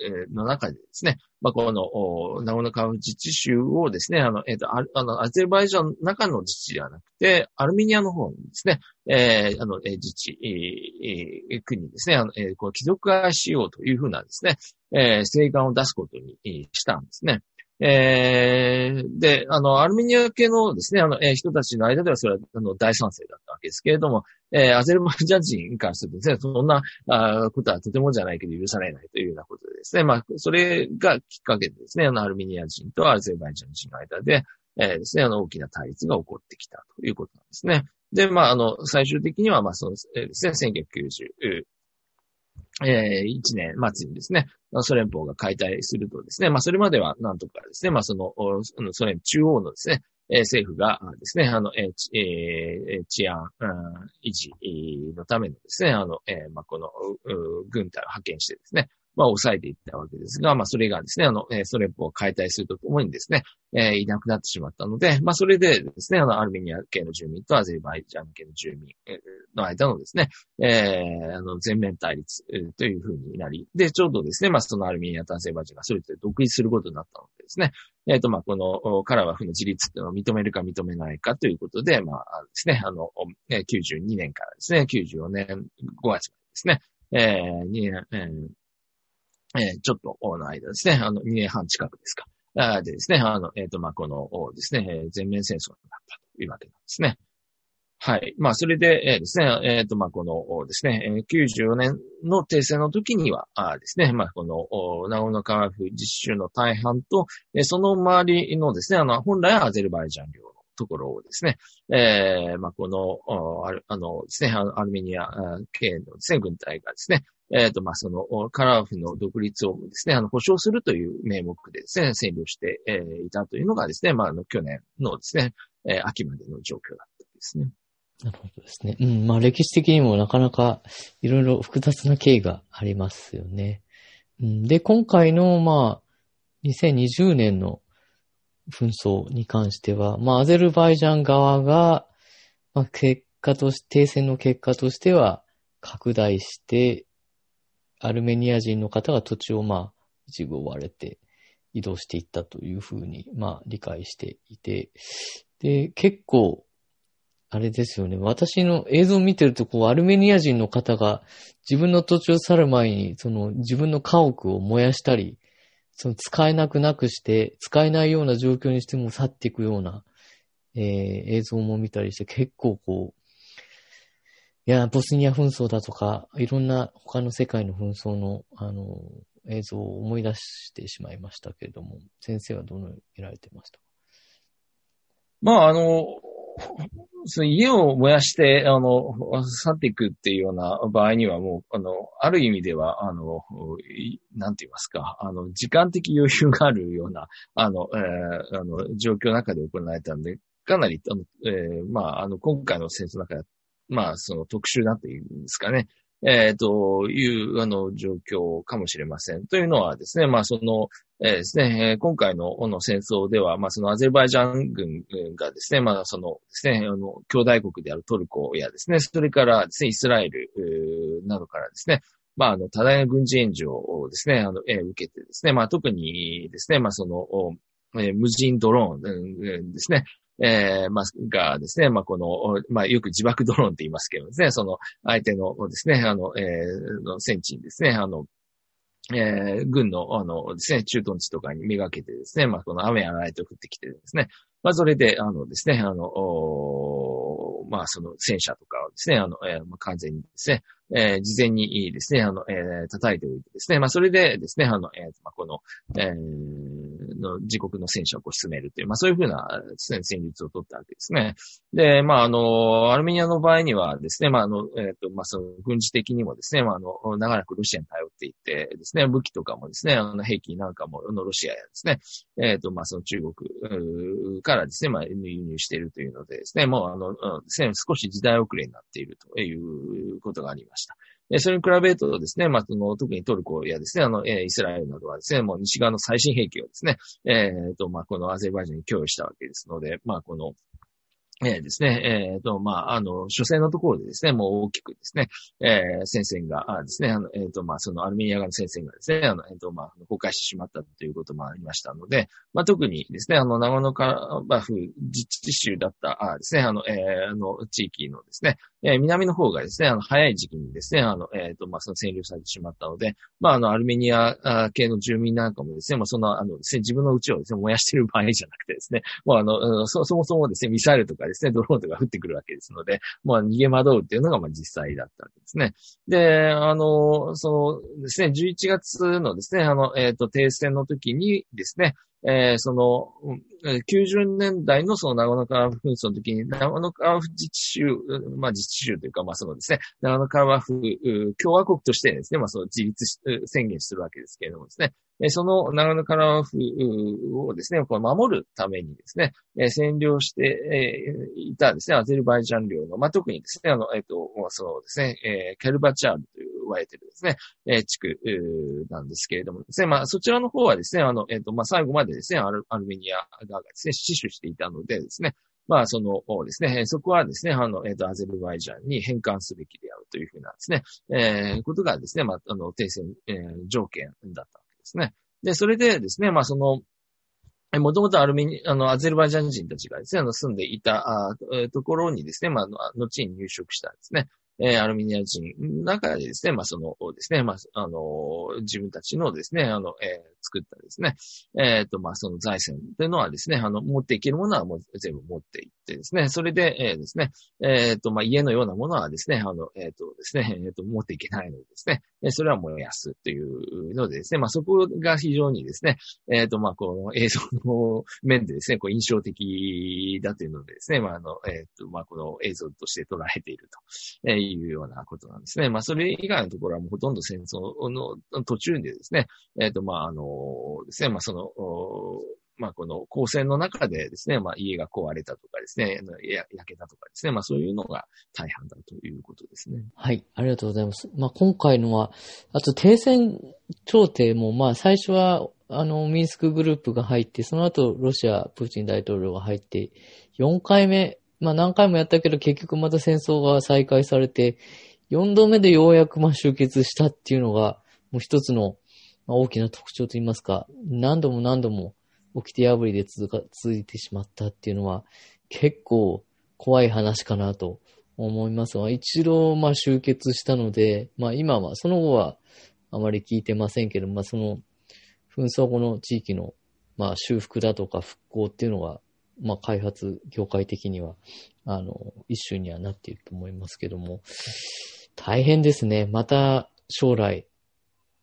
えー、の中でですね、まあ、この、ナオノカーフ自治州をですね、あの、えっ、ー、と、あの、アゼルバイジャンの中の自治ではなくて、アルミニアの方にですね、えー、あの、自治、えー、国ですね、あの、えー、こう、貴族化しようというふうなですね、えー、請願を出すことにしたんですね。えー、で、あの、アルメニア系のですね、あの、えー、人たちの間ではそれは、あの、大賛成だったわけですけれども、えー、アゼルバイジャン人からするとですね、そんな、あことはとてもじゃないけど許されないというようなことでですね、まあ、それがきっかけでですね、あの、アルメニア人とアゼルバイジャン人の間で、えー、ですね、あの、大きな対立が起こってきたということなんですね。で、まあ、あの、最終的には、まあ、その、え、ですね、1990、えー、一年末にですね、ソ連邦が解体するとですね、まあそれまではなんとかですね、まあその、ソ連中央のですね、えー、政府がですね、あの、えー、えー、治安、維持のためのですね、あの、えー、まあこの、軍隊を派遣してですね、まあ、抑えていったわけですが、まあ、それがですね、あの、えー、ソ連邦を解体するとともにですね、えー、いなくなってしまったので、まあ、それでですね、あの、アルメニア系の住民とアゼルバイジャン系の住民の間のですね、えー、あの、全面対立というふうになり、で、ちょうどですね、まあ、そのアルメニアとアゼルバイジャンがそれぞれ独立することになったのでですね、えっ、ー、と、まあ、この、カラワフの自立っていうのを認めるか認めないかということで、まあ、ですね、あの、92年からですね、94年5月までですね、えー、2年、えーえー、ちょっとの間ですね、あの、2年半近くですか。でですね、あの、えっ、ー、と、まあ、このですね、全面戦争になったというわけなんですね。はい。まあ、それで、えー、ですね、えっ、ー、と、まあ、このですね、94年の停戦の時には、あですね、まあ、この、ナゴノカワフ実習の大半と、その周りのですね、あの、本来はアゼルバイジャン領ところをですね、えー、まあ、この、ああのですね、アルメニア系のですね、軍隊がですね、えっ、ー、と、まあ、その、カラーフの独立をですね、あの、保障するという名目でですね、占領して、えー、いたというのがですね、まあ、あの、去年のですね、えー、秋までの状況だったんですね。なるほどですね。うん、まあ、歴史的にもなかなかいろいろ複雑な経緯がありますよね。うん、で、今回の、まあ、2020年の紛争に関しては、まあ、アゼルバイジャン側が、まあ、結果として、停戦の結果としては、拡大して、アルメニア人の方が土地をまあ、一部追われて移動していったというふうに、まあ、理解していて、で、結構、あれですよね。私の映像を見てると、こう、アルメニア人の方が自分の土地を去る前に、その自分の家屋を燃やしたり、その使えなくなくして、使えないような状況にしても去っていくような、えー、映像も見たりして、結構こう、いや、ボスニア紛争だとか、いろんな他の世界の紛争の、あの、映像を思い出してしまいましたけれども、先生はどのように見られてましたか？まあ、あの、その家を燃やして、あの、去っていくっていうような場合にはもう、あの、ある意味では、あの、なんて言いますか、あの、時間的余裕があるような、あの、えー、あの、状況の中で行われたんで、かなり、あの、えー、まあ、あの、今回の戦争の中でまあ、その特殊だというんですかね。えっ、ー、という、あの、状況かもしれません。というのはですね、まあ、その、えーですね、えー今回のの戦争では、まあ、そのアゼルバイジャン軍がですね、まあ、そのですね、あの、兄弟国であるトルコやですね、それからですね、イスラエルなどからですね、まあ、あの、多大な軍事援助をですね、あの、えー受けてですね、まあ、特にですね、まあ、その、えー無人ドローンですね、えー、まあ、がですね、まあ、この、まあ、よく自爆ドローンって言いますけどですね、その、相手のですね、あの、えーの戦地にですね、あの、えー軍の、あのですね、駐屯地とかにめがけてですね、まあ、この雨やライト降ってきてですね、まあ、それで、あのですね、あの、まあ、その戦車とかをですね、あの、えーまあ、完全にですね、えー事前にですね、あの、えー叩いておいてですね、まあ、それでですね、あの、えーまあ、この、えーの自国の戦車をこう進めるという、まあ、そういうふうなですね、戦術を取ったわけですね。で、まあ、あの、アルメニアの場合にはですね、まあ、あの、えっ、と、まあ、その、軍事的にもですね、まあ、あの、長らくロシアに頼っていてですね、武器とかもですね、あの、兵器なんかも、の、ロシアやですね、えっ、と、まあ、その中国からですね、まあ、輸入しているというのでですね、もう、あの、うん、少し時代遅れになっているということがありますました。えそれに比べるとですね、まあ、その、特にトルコやですね、あの、えイスラエルなどはですね、もう西側の最新兵器をですね、えっ、と、まあ、このアゼルバイジャンに供与したわけですので、まあ、この、えーですね、えっ、と、まあ、あの、初戦のところでですね、もう大きくですね、えー戦線が、あですね、あの、えっ、と、まあ、そのアルメニア側の戦線がですね、あの、えっ、と、まあ、崩壊してしまったということもありましたので、まあ、特にですね、あの、長野カバフ自治州だった、あですね、あの、えーあの、地域のですね、えー南の方がですね、あの、早い時期にですね、あの、えっ、と、まあ、その占領されてしまったので、まあ、あの、アルメニア系の住民なんかもですね、まあ、その、あのね、自分の家をですね、燃やしている場合じゃなくてですね、もうあの、そ、そもそもですね、ミサイルとかですね、ですねドローンとか降ってくるわけですので、まあ、逃げ惑うっていうのが、まあ、実際だったわけですね。で、あの、そのですね、11月のですね、あの、えっ、と、停戦の時にですね、えーその、90年代のその長野カラフ紛争の時に、長野カラフ自治州、まあ自治州というか、まあそのですね、長野カラフうん共和国としてですね、まあその自立し宣言するわけですけれどもですね、その長野カラフをですね、こう守るためにですね、占領して、いたですね、アゼルバイジャン領の、まあ特にですね、あの、えっ、と、そのですね、えケルバチャールと言われているですね、地区なんですけれどもですね、まあそちらの方はですね、あの、えっ、と、まあ最後までですね、アルアルメニア側がですね、死守していたのでですね、まあ、そのですね、そこはですね、あの、えっ、と、アゼルバイジャンに返還すべきであるというふうなですね、えーことがですね、まあ、あの、停戦、えー条件だったですね。で、それでですね、まあ、その、もともとアルミニ、あの、アゼルバイジャン人たちがですね、あの、住んでいた、あところにですね、まあ、の後に入植したですね、えーアルミニア人の中でですね、まあ、そのですね、まあ、あの、自分たちのですね、あの、えー作ったですね、えっ、と、まあ、その財産というのはですね、あの、持っていけるものはもう全部持っていってですね、それで、えーですね、えっ、と、まあ、家のようなものはですね、あの、えっ、とですね、えっ、と、持っていけないのでですね、それは燃やすというのでですね、まあ、そこが非常にですね、えっ、と、まあ、この映像の面でですね、こう印象的だというのでですね、まあ、あの、えっ、と、まあ、この映像として捉えているというようなことなんですね。まあ、それ以外のところはもうほとんど戦争の途中でですね、えっ、と、まあ、あのですね、まあ、その、まあ、この光線の中でですね、まあ、家が壊れたとかですね、や焼けたとかですね、まあ、そういうのが大半だということですね。はい、ありがとうございます。まあ、今回のは、あと停戦調停も、まあ、最初は、あの、ミンスクグループが入って、その後、ロシア、プーチン大統領が入って、4回目、まあ、何回もやったけど、結局また戦争が再開されて、4度目でようやく、まあ、終結したっていうのが、もう一つの、まあ、大きな特徴といいますか、何度も何度も、掟破りで続か、続いてしまったっていうのは、結構怖い話かなと思いますが、一度、まあ、終結したので、まあ、今は、その後は、あまり聞いてませんけど、まあ、その、紛争後の地域の、まあ、修復だとか復興っていうのが、まあ、開発業界的には、あの、一種にはなっていると思いますけども、大変ですね。また、将来、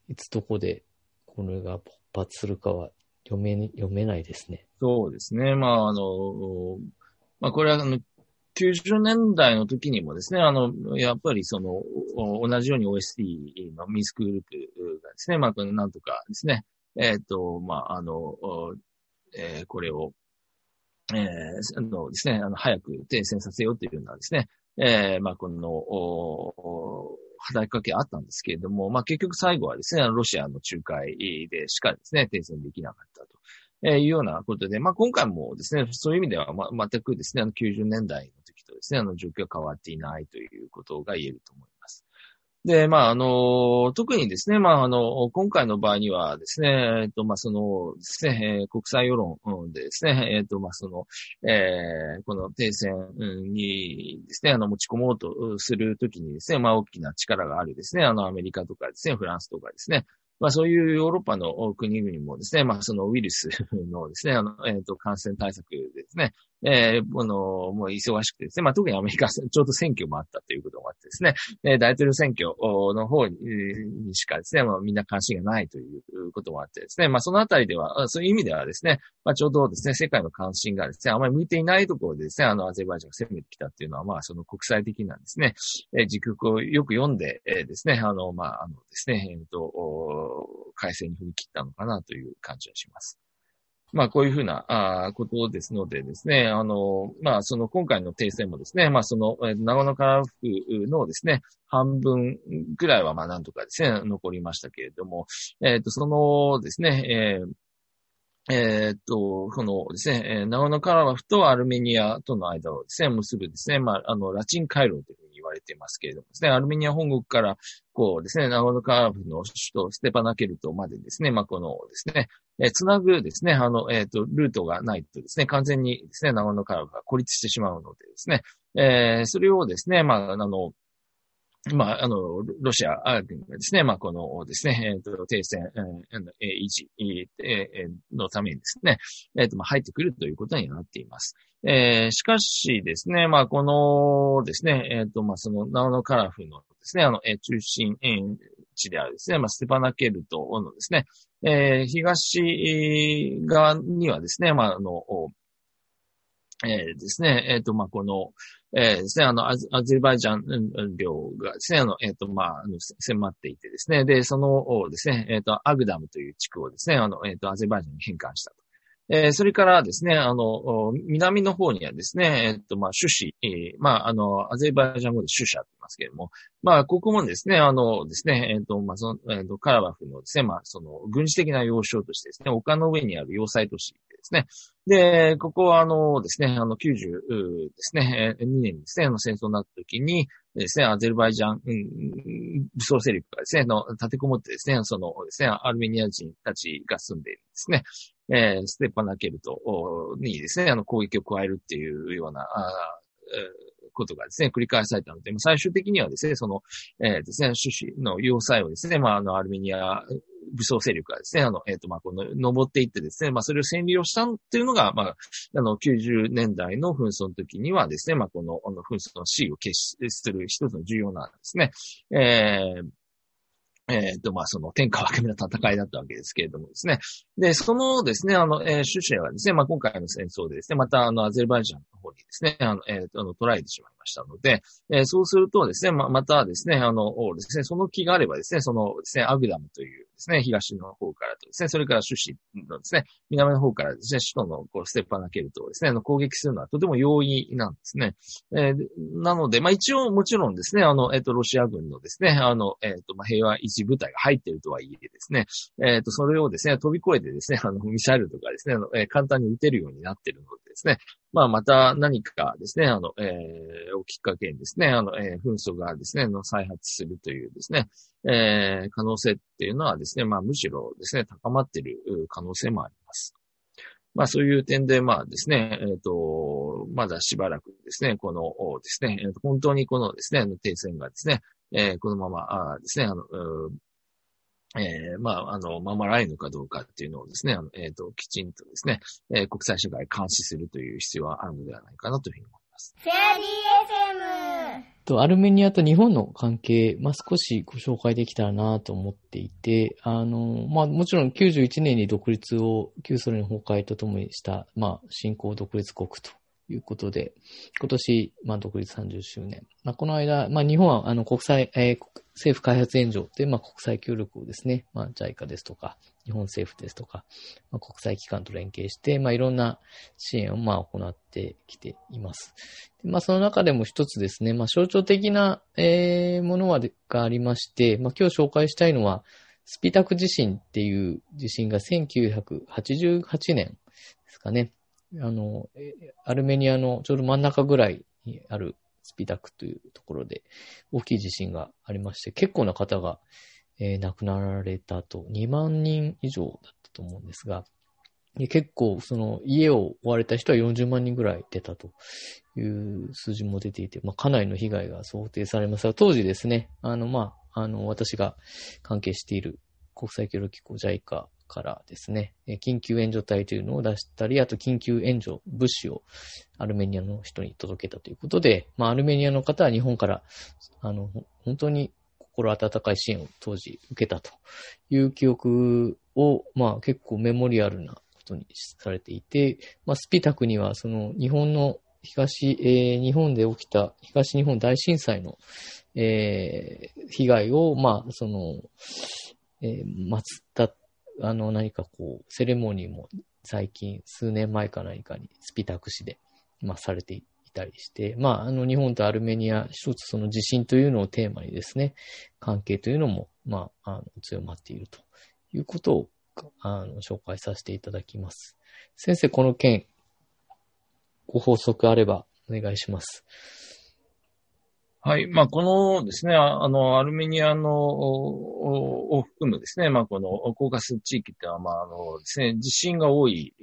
いつどこで、これが勃発するかは、読め、読めないですね。そうですね。まあ、あの、まあ、これは、あの、90年代の時にもですね、あの、やっぱりその、同じように OST のミスクグループがですね、まあ、なんとかですね、えっ、と、まあ、あの、えーこれを、えーあのですね、あの、早く停戦させようというようなですね、えーまあ、この、働きかけあったんですけれども、まあ、結局最後はですね、ロシアの仲介でしかですね、停戦できなかったと。えいうようなことで、まあ、今回もですね、そういう意味では、ま、全くですね、あの90年代の時とですね、あの状況は変わっていないということが言えると思います。で、まあ、あの、特にですね、まあ、あの、今回の場合にはですね、えっと、まあ、そのですね、国際世論でですね、えっと、まあ、その、えー、この停戦にですね、あの、持ち込もうとするときにですね、まあ、大きな力があるですね、あの、アメリカとかですね、フランスとかですね、まあそういうヨーロッパの国々もですね、まあそのウイルスのですね、あの、えっ、ー、と、感染対策ですね、えー、あの、もう忙しくてですね、まあ特にアメリカ、ちょうど選挙もあったということもあってですね、えー、大統領選挙の方にしかですね、まあみんな関心がないということもあってですね、まあそのあたりでは、そういう意味ではですね、まあちょうどですね、世界の関心がですね、あまり向いていないところでですね、あの、アゼルバイジャンが攻めてきたっていうのは、まあその国際的なんですね、えー、時局をよく読んで、えー、ですね、あの、まああのですね、えっ、ー、と、改正に踏み切ったのかなという感じはします。まあ、こういうふうな、あことですのでですね、あの、まあ、その今回の停戦もですね、まあ、その、え、長野から府のですね、半分ぐらいは、まあ、なんとかですね、残りましたけれども、えっ、ー、と、そのですね、えーえ、っと、そのですね、えー、ナゴノカラバフとアルメニアとの間をですね、結ぶですね、まあ、あの、ラチン回廊というふうに言われていますけれどもですね、アルメニア本国から、こうですね、ナゴノカラバフの首都ステパナケルトまでですね、まあ、このですね、えー、つなぐですね、あの、えっ、と、ルートがないとですね、完全にですね、ナゴノカラフが孤立してしまうのでですね、えー、それをですね、まあ、あの、まあ、あの、ロシア軍がですね、まあ、このですね、えっ、ー、と、停戦、えー、維持、えー、のためにですね、えっ、ー、と、まあ、入ってくるということになっています。えー、しかしですね、まあ、このですね、えっ、ー、と、まあ、その、ナオノカラフのですね、あの、え、中心、え、地であるですね、まあ、ステパナケルトのですね、えー、東側にはですね、まあ、あの、えー、ですね、えっ、ー、と、まあ、この、えー、ですね、あの、アゼルバイジャン領がですね、あの、えっ、ー、と、まあ、あの、迫っていてですね、で、その、ですね、えっ、ー、と、アグダムという地区をですね、あの、えっ、と、アゼルバイジャンに返還したと。えー、それからですね、あの、南の方にはですね、えっ、と、まあ、種子、えー、まあ、あの、アゼルバイジャン語で種者って言いますけれども、まあ、ここもですね、あのですね、えっ、と、まあ、その、えっ、と、カラバフのですね、まあ、その、軍事的な要衝としてですね、丘の上にある要塞都市ですね。で、ここはあのですね、あの90ですね、2年ですね、あの戦争になった時にですね、アゼルバイジャン、うん、武装勢力がですね、の立てこもってですね、そのですね、アルメニア人たちが住んでいるんですね、えー、ステッパーナケルトにですね、あの攻撃を加えるっていうような、あことがですね、繰り返されたので、最終的にはですね、その、えー、ですね、種子の要塞をですね、まあ、あの、アルメニア武装勢力がですね、あの、えっ、ー、と、まあ、この、登っていってですね、まあ、それを占領したっていうのが、まあ、あの、90年代の紛争の時にはですね、まあ、この、あの、紛争の死を決する一つの重要なですね、えー、えっ、ー、と、まあ、その天下分け目の戦いだったわけですけれどもですね。で、そのですね、あの、えー、シュシェはですね、まあ、今回の戦争でですね、また、あの、アゼルバイジャンの方にですね、あの、えー、あの、捕らえてしまいましたので、えー、そうするとですね、ま、またですね、あの、ですね、その気があればですね、そのですね、アグダムというですね、東の方からとですね、それからシュシのですね、南の方からですね、首都のこうステッパナケルトをですね、あの、攻撃するのはとても容易なんですね。えー、なので、まあ、一応もちろんですね、あの、えっ、と、ロシア軍のですね、あの、えっ、と、まあ、平和維持部隊が入っているとはいえですね、えっ、と、それをですね、飛び越えてですね、あの、ミサイルとかですね、あの、え簡単に撃てるようになっているのでですね、まあ、また何かですね、あの、えー、をきっかけにですね、あの、えー、紛争がですね、の再発するというですね、えー、可能性っていうのはですね、まあ、むしろですね、高まっている可能性もあります。まあ、そういう点で、まあですね、えっ、ー、と、まだしばらくですね、このですね、本当にこのですね、停戦がですね、えー、このまま、あですね、あの、えー、まあ、あの、守られるのかどうかっていうのをですね、あの、えっ、ー、と、きちんとですね、えー、国際社会監視するという必要はあるのではないかなというふうに思います。フェアリー FM! と、アルメニアと日本の関係、まあ、少しご紹介できたらなと思っていて、あの、まあ、もちろん91年に独立を旧ソ連崩壊とともにした、まあ、新興独立国ということで、今年、まあ、独立30周年。まあ、この間、まあ、日本は、あの、国際、えー、政府開発援助で、まあ、国際協力をですね、まあ、JICA ですとか、日本政府ですとか、まあ、国際機関と連携して、まあ、いろんな支援を、まあ、行ってきています。でまあ、その中でも一つですね、まあ、象徴的な、えー、ものはがありまして、まあ、今日紹介したいのは、スピタク地震っていう地震が1988年ですかね。あの、アルメニアのちょうど真ん中ぐらいにあるスピタクというところで大きい地震がありまして、結構な方が、えー、亡くなられたと、2万人以上だったと思うんですが、結構、その、家を追われた人は40万人ぐらい出たという数字も出ていて、まあ、かなりの被害が想定されますが、当時ですね、あの、まあ、あの、私が関係している国際協力機構 JICA からですね、緊急援助隊というのを出したり、あと緊急援助物資をアルメニアの人に届けたということで、まあ、アルメニアの方は日本から、あの、本当に心温かい支援を当時受けたという記憶を、まあ、結構メモリアルなことにされていて、まあ、スピタクにはその日本の東、えー、日本で起きた東日本大震災のえー、被害を、まあ、その、えー、祀った、あの、何かこう、セレモニーも最近、数年前か何かにスピタク市で、まあ、されていたりして、まあ、あの、日本とアルメニア、一つその地震というのをテーマにですね、関係というのも、まあ、あの強まっているということを、あの、紹介させていただきます。先生、この件、ご法則あればお願いします。はい。まあ、このですね、あの、アルメニアの、を含むですね、まあ、このコーカス地域ってのは、まあ、あのですね、地震が多い、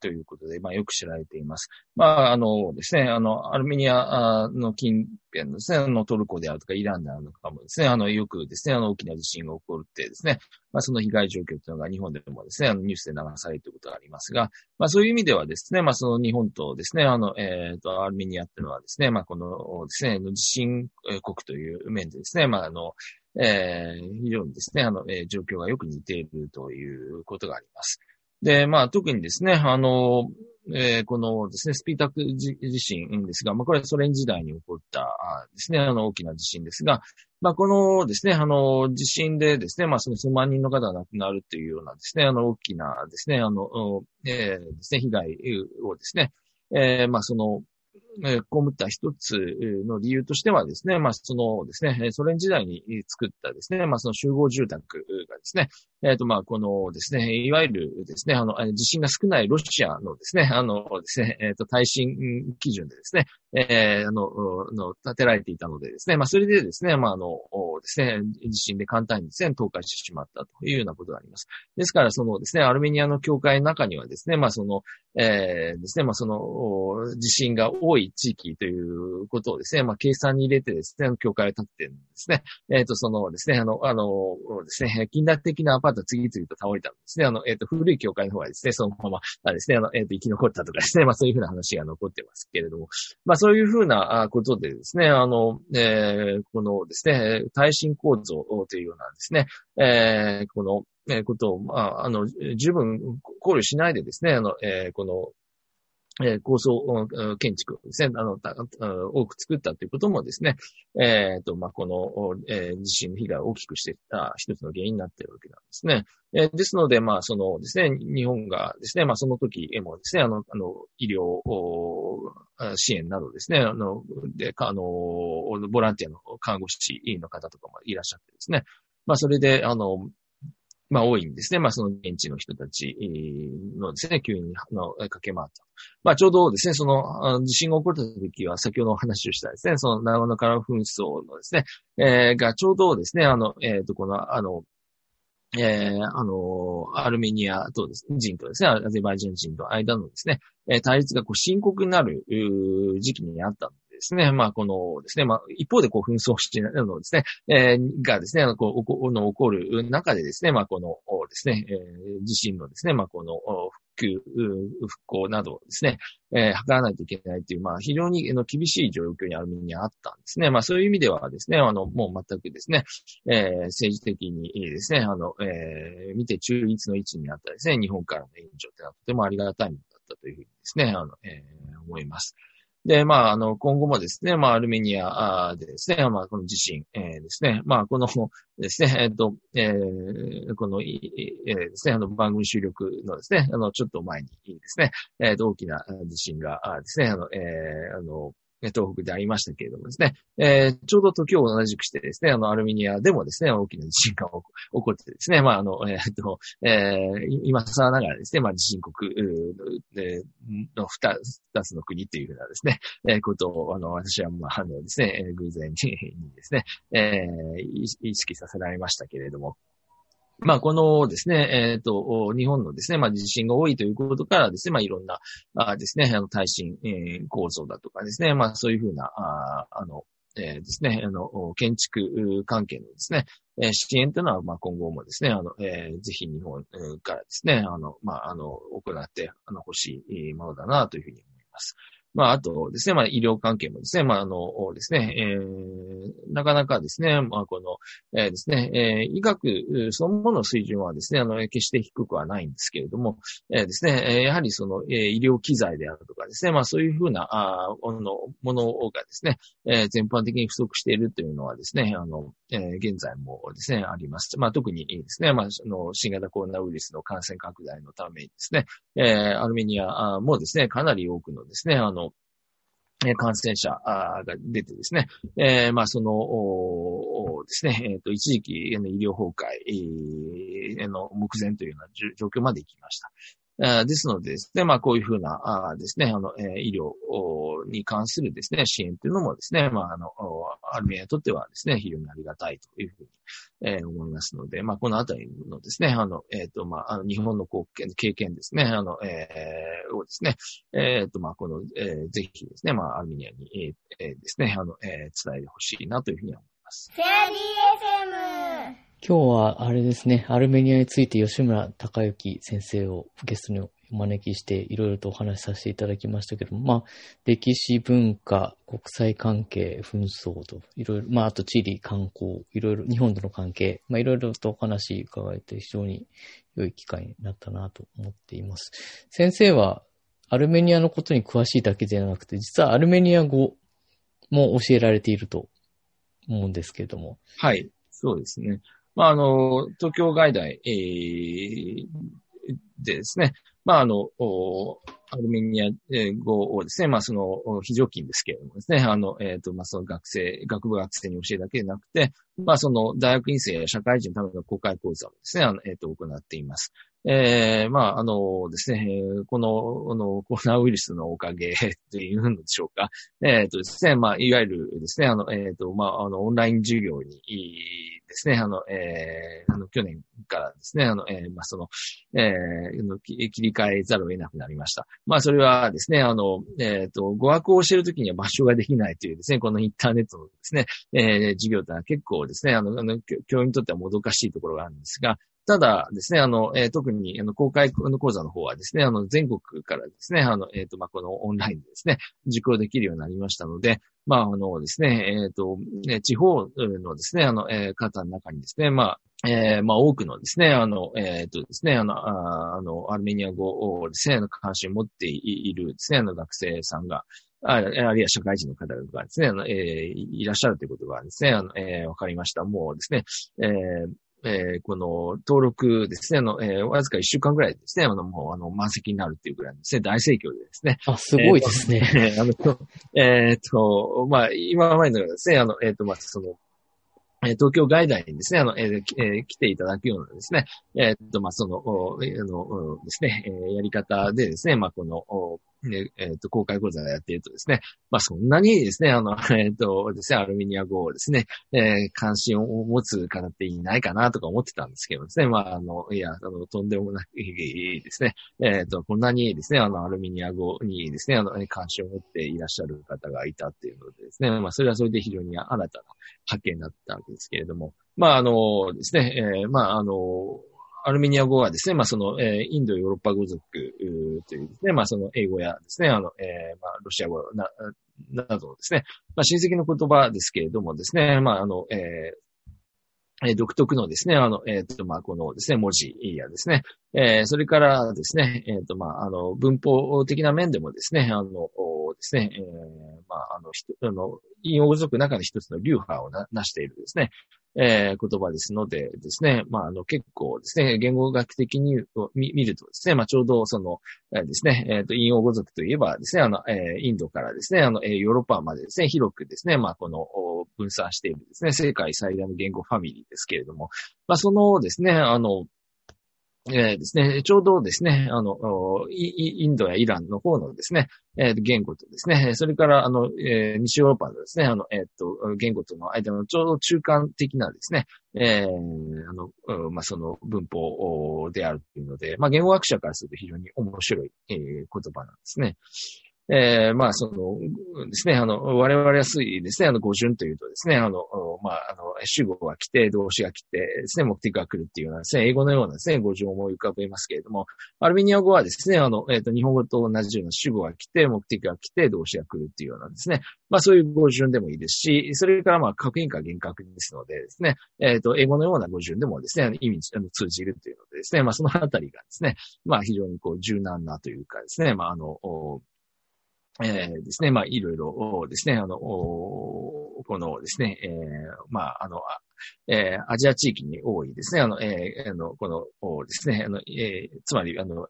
ということで、まあ、よく知られています。まあ、あのですね、あの、アルメニアの近辺ですね、あの、トルコであるとか、イランであるとかもですね、あの、よくですね、あの、大きな地震が起こるってですね、まあ、その被害状況というのが日本でもですね、あの、ニュースで流されるということがありますが、まあ、そういう意味ではですね、まあ、その日本とですね、あの、えっ、ー、と、アルメニアっていうのはですね、まあ、このですね、地震国という面でですね、まあ、あの、えー、非常にですね、あの、えー、状況がよく似ているということがあります。で、まあ、特にですね、あの、えー、このですね、スピータク地震ですが、まあ、これはソ連時代に起こったですね、あの、大きな地震ですが、まあ、このですね、あの、地震でですね、まあ、その数万人の方が亡くなるというようなですね、あの、大きなですね、あの、えー、ですね、被害をですね、えー、まあ、その、えー、被った一つの理由としてはですね、まあ、そのですね、ソ連時代に作ったですね、まあ、その集合住宅がですね、えっ、ー、と、まあ、このですね、いわゆるですね、あの、地震が少ないロシアのですね、あのですね、えっ、ー、と、耐震基準でですね、えー、あの、の、建てられていたのでですね、まあ、それでですね、まあ、あの、ですね、地震で簡単にですね、倒壊してしまったというようなことがあります。ですから、そのですね、アルメニアの教会の中にはですね、まあ、その、えー、ですね、まあ、その、地震が多い地域ということをですね、まあ、計算に入れてですね、教会を建ててるんですね。えっ、ー、と、そのですね、あの、あの、ですね、近代的なアパート次々と倒れたんですね。あの、えっ、ー、と、古い教会の方はですね、そのまま、あですね、あの、えっ、ー、と、生き残ったとかですね、まあ、そういうふうな話が残ってますけれども、まあ、そういうふうなことでですね、あの、えー、このですね、耐震構造というようなですね、えー、この、えー、ことを、まあ、あの、十分考慮しないでですね、あの、えー、この、えー、高層建築をですね、あの、多く作ったということもですね、えっ、ー、と、まあ、この、えー、地震の被害を大きくしてた一つの原因になっているわけなんですね。えー、ですので、まあ、そのですね、日本がですね、まあ、その時もですね、あの、あの、医療支援などですね、あの、で、あの、ボランティアの看護師の方とかもいらっしゃってですね、まあ、それで、あの、まあ多いんですね。まあその現地の人たちのですね、救援の駆け回った。まあちょうどですね、その地震が起こった時は先ほどお話をしたですね、その長野から紛争のですね、えー、がちょうどですね、あの、えっ、ー、と、この、あの、えー、あの、アルメニアとですね、人とですね、アゼバイジャン人と間のですね、対立がこう深刻になる時期にあったですね、まあ、このですね、まあ、一方でこう紛争してるのですね、えー、がですね、こう、この起こる中でですね、まあ、このですね、えー、地震のですね、まあ、この復旧、復興などですね、えー、図らないといけないという、まあ、非常に厳しい状況にアルメニアあったんですね。まあ、そういう意味ではですね、あの、もう全くですね、えー、政治的にですね、あの、えー、見て中立の位置にあったですね、日本からの援助ってのはとてもありがたいものだったというふうにですね、あの、えー、思います。で、まあ、あの、今後もですね、まあ、アルメニアでですね、まあ、この地震、えー、ですね、まあ、このですね、えっ、と、えー、この、えー、ですね、あの、番組収録のですね、あの、ちょっと前にですね、えっ、と、大きな地震がですね、あの、えー、あの、東北でありましたけれどもですね、えー、ちょうど時を同じくしてですね、あの、アルミニアでもですね、大きな地震が起こってですね、まあ、あの、えー、と、えー、今更ながらですね、まあ、地震国、の二つの国っていうふうなですね、えー、ことを、あの、私は、まあ、あのですね、偶然にですね、えー、意識させられましたけれども、まあ、このですね、えっ、ー、と、日本のですね、まあ、地震が多いということからですね、まあ、いろんな、あですね、あの、耐震、えー、構造だとかですね、まあ、そういうふうな、ああの、えー、ですね、あの、建築関係のですね、えー、支援というのは、まあ、今後もですね、あの、えー、ぜひ日本からですね、あの、まあ、あの、行って、あの、欲しいものだな、というふうに思います。まあ、あとですね、まあ、医療関係もですね、まあ、あの、ですね、えー、なかなかですね、まあ、この、えー、ですね、えー、医学そのものの水準はですね、あの、決して低くはないんですけれども、えー、ですね、やはりその、えー、医療機材であるとかですね、まあ、そういうふうな、あの、ものがですね、えー、全般的に不足しているというのはですね、あの、えー、現在もですね、あります。まあ、特にですね、まあ、その、新型コロナウイルスの感染拡大のためにですね、えー、アルメニアもですね、かなり多くのですね、あの、感染者が出てですね、えー、まあ、その、ですね、えっ、ー、と、一時期、医療崩壊、の目前というような状況まで行きました。ですのでですね、まあこういうふうな、あですね、あの、え医療に関するですね、支援というのもですね、まああの、アルメニアにとってはですね、非常にありがたいというふうに、えー、思いますので、まあこのあたりのですね、あの、えっ、ー、と、まあ、あの、日本の貢献、経験ですね、あの、えー、をですね、えっ、と、まあこの、えー、ぜひですね、まあアルメニアに、えー、ですね、あの、えー、伝えてほしいなというふうに思います。フェアリー FM 今日はあれですね、アルメニアについて吉村隆之先生をゲストにお招きしていろいろとお話しさせていただきましたけども、まあ、歴史文化、国際関係、紛争と、いろいろ、まあ、あと地理、観光、いろいろ、日本との関係、まあ、いろいろとお話伺えて非常に良い機会になったなと思っています。先生は、アルメニアのことに詳しいだけではなくて、実はアルメニア語も教えられていると思うんですけれども。はい、そうですね。まあ、あの、東京外大、えー、でですね、まあ、あの、アルメニア語をですね、まあ、その、非常勤ですけれどもですね、あの、えっ、ー、と、まあ、その学生、学部学生に教えるだけでなくて、まあ、その、大学院生や社会人のための公開講座をですね、あの、えっ、ー、と、行っています。えー、まあ、あのですね、この、あの、コロナウイルスのおかげというのでしょうか。えっ、ー、とですね、まあ、いわゆるですね、あの、えっ、ー、と、まあ、あの、オンライン授業に、ですね、あの、えー、あの、去年からですね、あの、えー、まあ、その、えー、切り替えざるを得なくなりました。まあ、それはですね、あの、えっ、ー、と、語学を教えるときには場所ができないというですね、このインターネットのですね、えー、授業というのは結構ですね、あの、あの教員にとってはもどかしいところがあるんですが、ただですね、あの、えー、特に、あの、公開の講座の方はですね、あの、全国からですね、あの、えっ、ー、と、まあ、このオンラインでですね、受講できるようになりましたので、まあ、あのですね、えっ、ー、と、地方のですね、あの、え、方の中にですね、まあ、えー、まあ、多くのですね、あの、えっ、とですね、あの、ああの、アルメニア語をですね、関心を持っているですね、あの、学生さんが、ああるいは社会人の方とかですね、あの、えー、いらっしゃるということがですね、あの、えー、わかりました。もうですね、えー、えー、この登録ですね、あの、えー、わずか一週間ぐらいですね、あの、もう、あの、満席になるっていうぐらいですね、大盛況でですね。あ、すごいですね。えー、あの、えっと、まあ、今までのですね、あの、えっ、ー、と、まあ、その、え東京外大にですね、あの、えーえー、来ていただくようなですね、えー、っと、まあ、その、あの、ですね、え、やり方でですね、まあ、この、ね、えっ、ー、と、公開講座をやっているとですね、まあ、そんなにですね、あの、<laughs> えっ、ー、とですね、アルミニア語をですね、えー、関心を持つ方っていないかなとか思ってたんですけどですね、まあ、あの、いや、あの、とんでもないですね、えっ、と、こんなにですね、あの、アルミニア語にですね、あの、関心を持っていらっしゃる方がいたっていうのでですね、まあ、それはそれで非常に新たな発見だったわけですけれども、まあ、あのですね、えー、まあ、あの、アルメニア語はですね、まあ、その、えー、インドヨーロッパ語族というですね、まあ、その英語やですね、あの、えー、まあ、ロシア語な、などですね、まあ、親戚の言葉ですけれどもですね、まあ、あの、えー、独特のですね、あの、えっ、ー、と、まあ、このですね、文字やですね、えー、それからですね、えっ、ー、と、まあ、あの、文法的な面でもですね、あの、ですね、えー、まあ、あの、ひあの、陰陽族の中の一つの流派をななしているですね、えー、言葉ですのでですね、まあ、あの、結構ですね、言語学的に見見るとですね、まあ、ちょうどその、えー、ですね、えっ、ー、と、陰陽語族といえばですね、あの、えー、インドからですね、あの、えー、ヨーロッパまでですね、広くですね、まあ、この、分散しているですね、世界最大の言語ファミリーですけれども、まあ、そのですね、あの、えー、ですね、ちょうどですね、あの、インドやイランの方のですね、えー、言語とですね、それから、あの、えー、西ヨーロッパのですね、あの、えっ、と、言語との間のちょうど中間的なですね、えー、あの、まあ、その文法であるというので、まあ、言語学者からすると非常に面白い、えー、言葉なんですね。えー、まあ、その、ですね、あの、我々は推移ですね、あの、語順というとですね、あの、まあ、あの、主語が来て、動詞が来てですね、目的が来るっていうようなですね、英語のようなですね、語順を思い浮かべますけれども、アルメニア語はですね、あの、えっ、ー、と、日本語と同じような主語が来て、目的が来て、動詞が来るっていうようなですね、まあ、そういう語順でもいいですし、それからまあ、確認か厳格ですのでですね、えっ、ー、と、英語のような語順でもですね、意味、あの、通じるというのでですね、まあ、そのあたりがですね、まあ、非常にこう、柔軟なというかですね、まあ、あの、えー、ですね、まあ、いろいろですね、あの、このですね、えー、まあ、あの、えー、アジア地域に多いですね、あの、えー、あの、この、ですね、あの、えー、つまり、あの、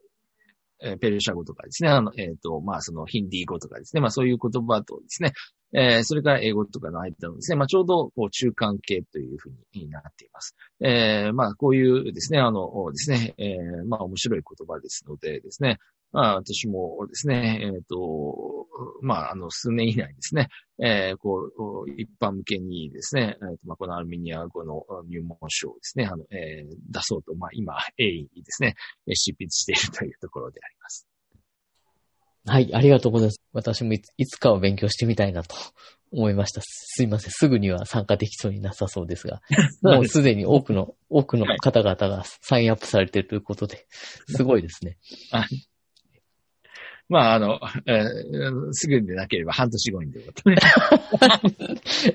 えペルシャ語とかですね、あの、えっ、ー、と、まあ、そのヒンディー語とかですね、まあ、そういう言葉とですね、えー、それから英語とかの間のですね、まあ、ちょうど、こう、中間形というふうになっています。えー、まあ、こういうですね、あの、ですね、えー、まあ、面白い言葉ですのでですね、まあ、私もですね、えっ、ー、と、まあ、あの、数年以内ですね、えー、こう、一般向けにですね、えーとまあ、このアルメニア語の入門書をですね、あの、えー、出そうと、まあ、今、鋭意にですね、執筆しているというところであります。はい、ありがとうございます。私もいつかは勉強してみたいなと <laughs> 思いました。すいません。すぐには参加できそうになさそうですが、<laughs> もうすでに多くの、多くの方々がサインアップされているということで、<laughs> すごいですね。まあ、あの、えー、すぐでなければ半年後にということね。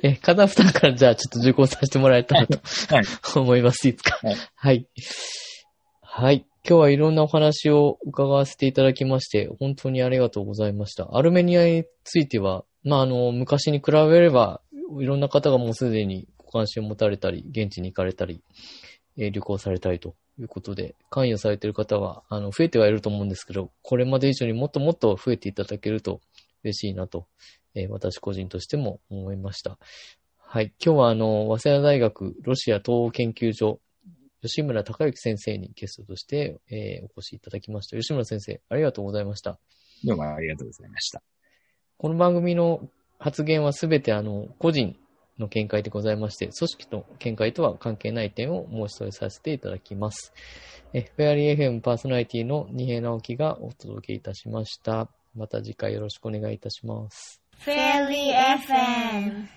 <laughs> え、カザフスタンからじゃあちょっと受講させてもらえたらと、はい、思います。いつか。はい。はい。はい。今日はいろんなお話を伺わせていただきまして、本当にありがとうございました。アルメニアについては、まあ、あの、昔に比べれば、いろんな方がもうすでにご関心を持たれたり、現地に行かれたり、えー、旅行されたりということで、関与されている方は、あの、増えてはいると思うんですけど、これまで以上にもっともっと増えていただけると嬉しいなと、えー、私個人としても思いました。はい。今日はあの、早稲田大学ロシア東欧研究所、吉村隆之先生にゲストとして、えー、お越しいただきました。吉村先生、ありがとうございました。どうもありがとうございました。この番組の発言はすべてあの、個人の見解でございまして、組織の見解とは関係ない点を申し添えさせていただきます。え、フェアリー FM パーソナリティの二平直樹がお届けいたしました。また次回よろしくお願いいたします。フェアリー FM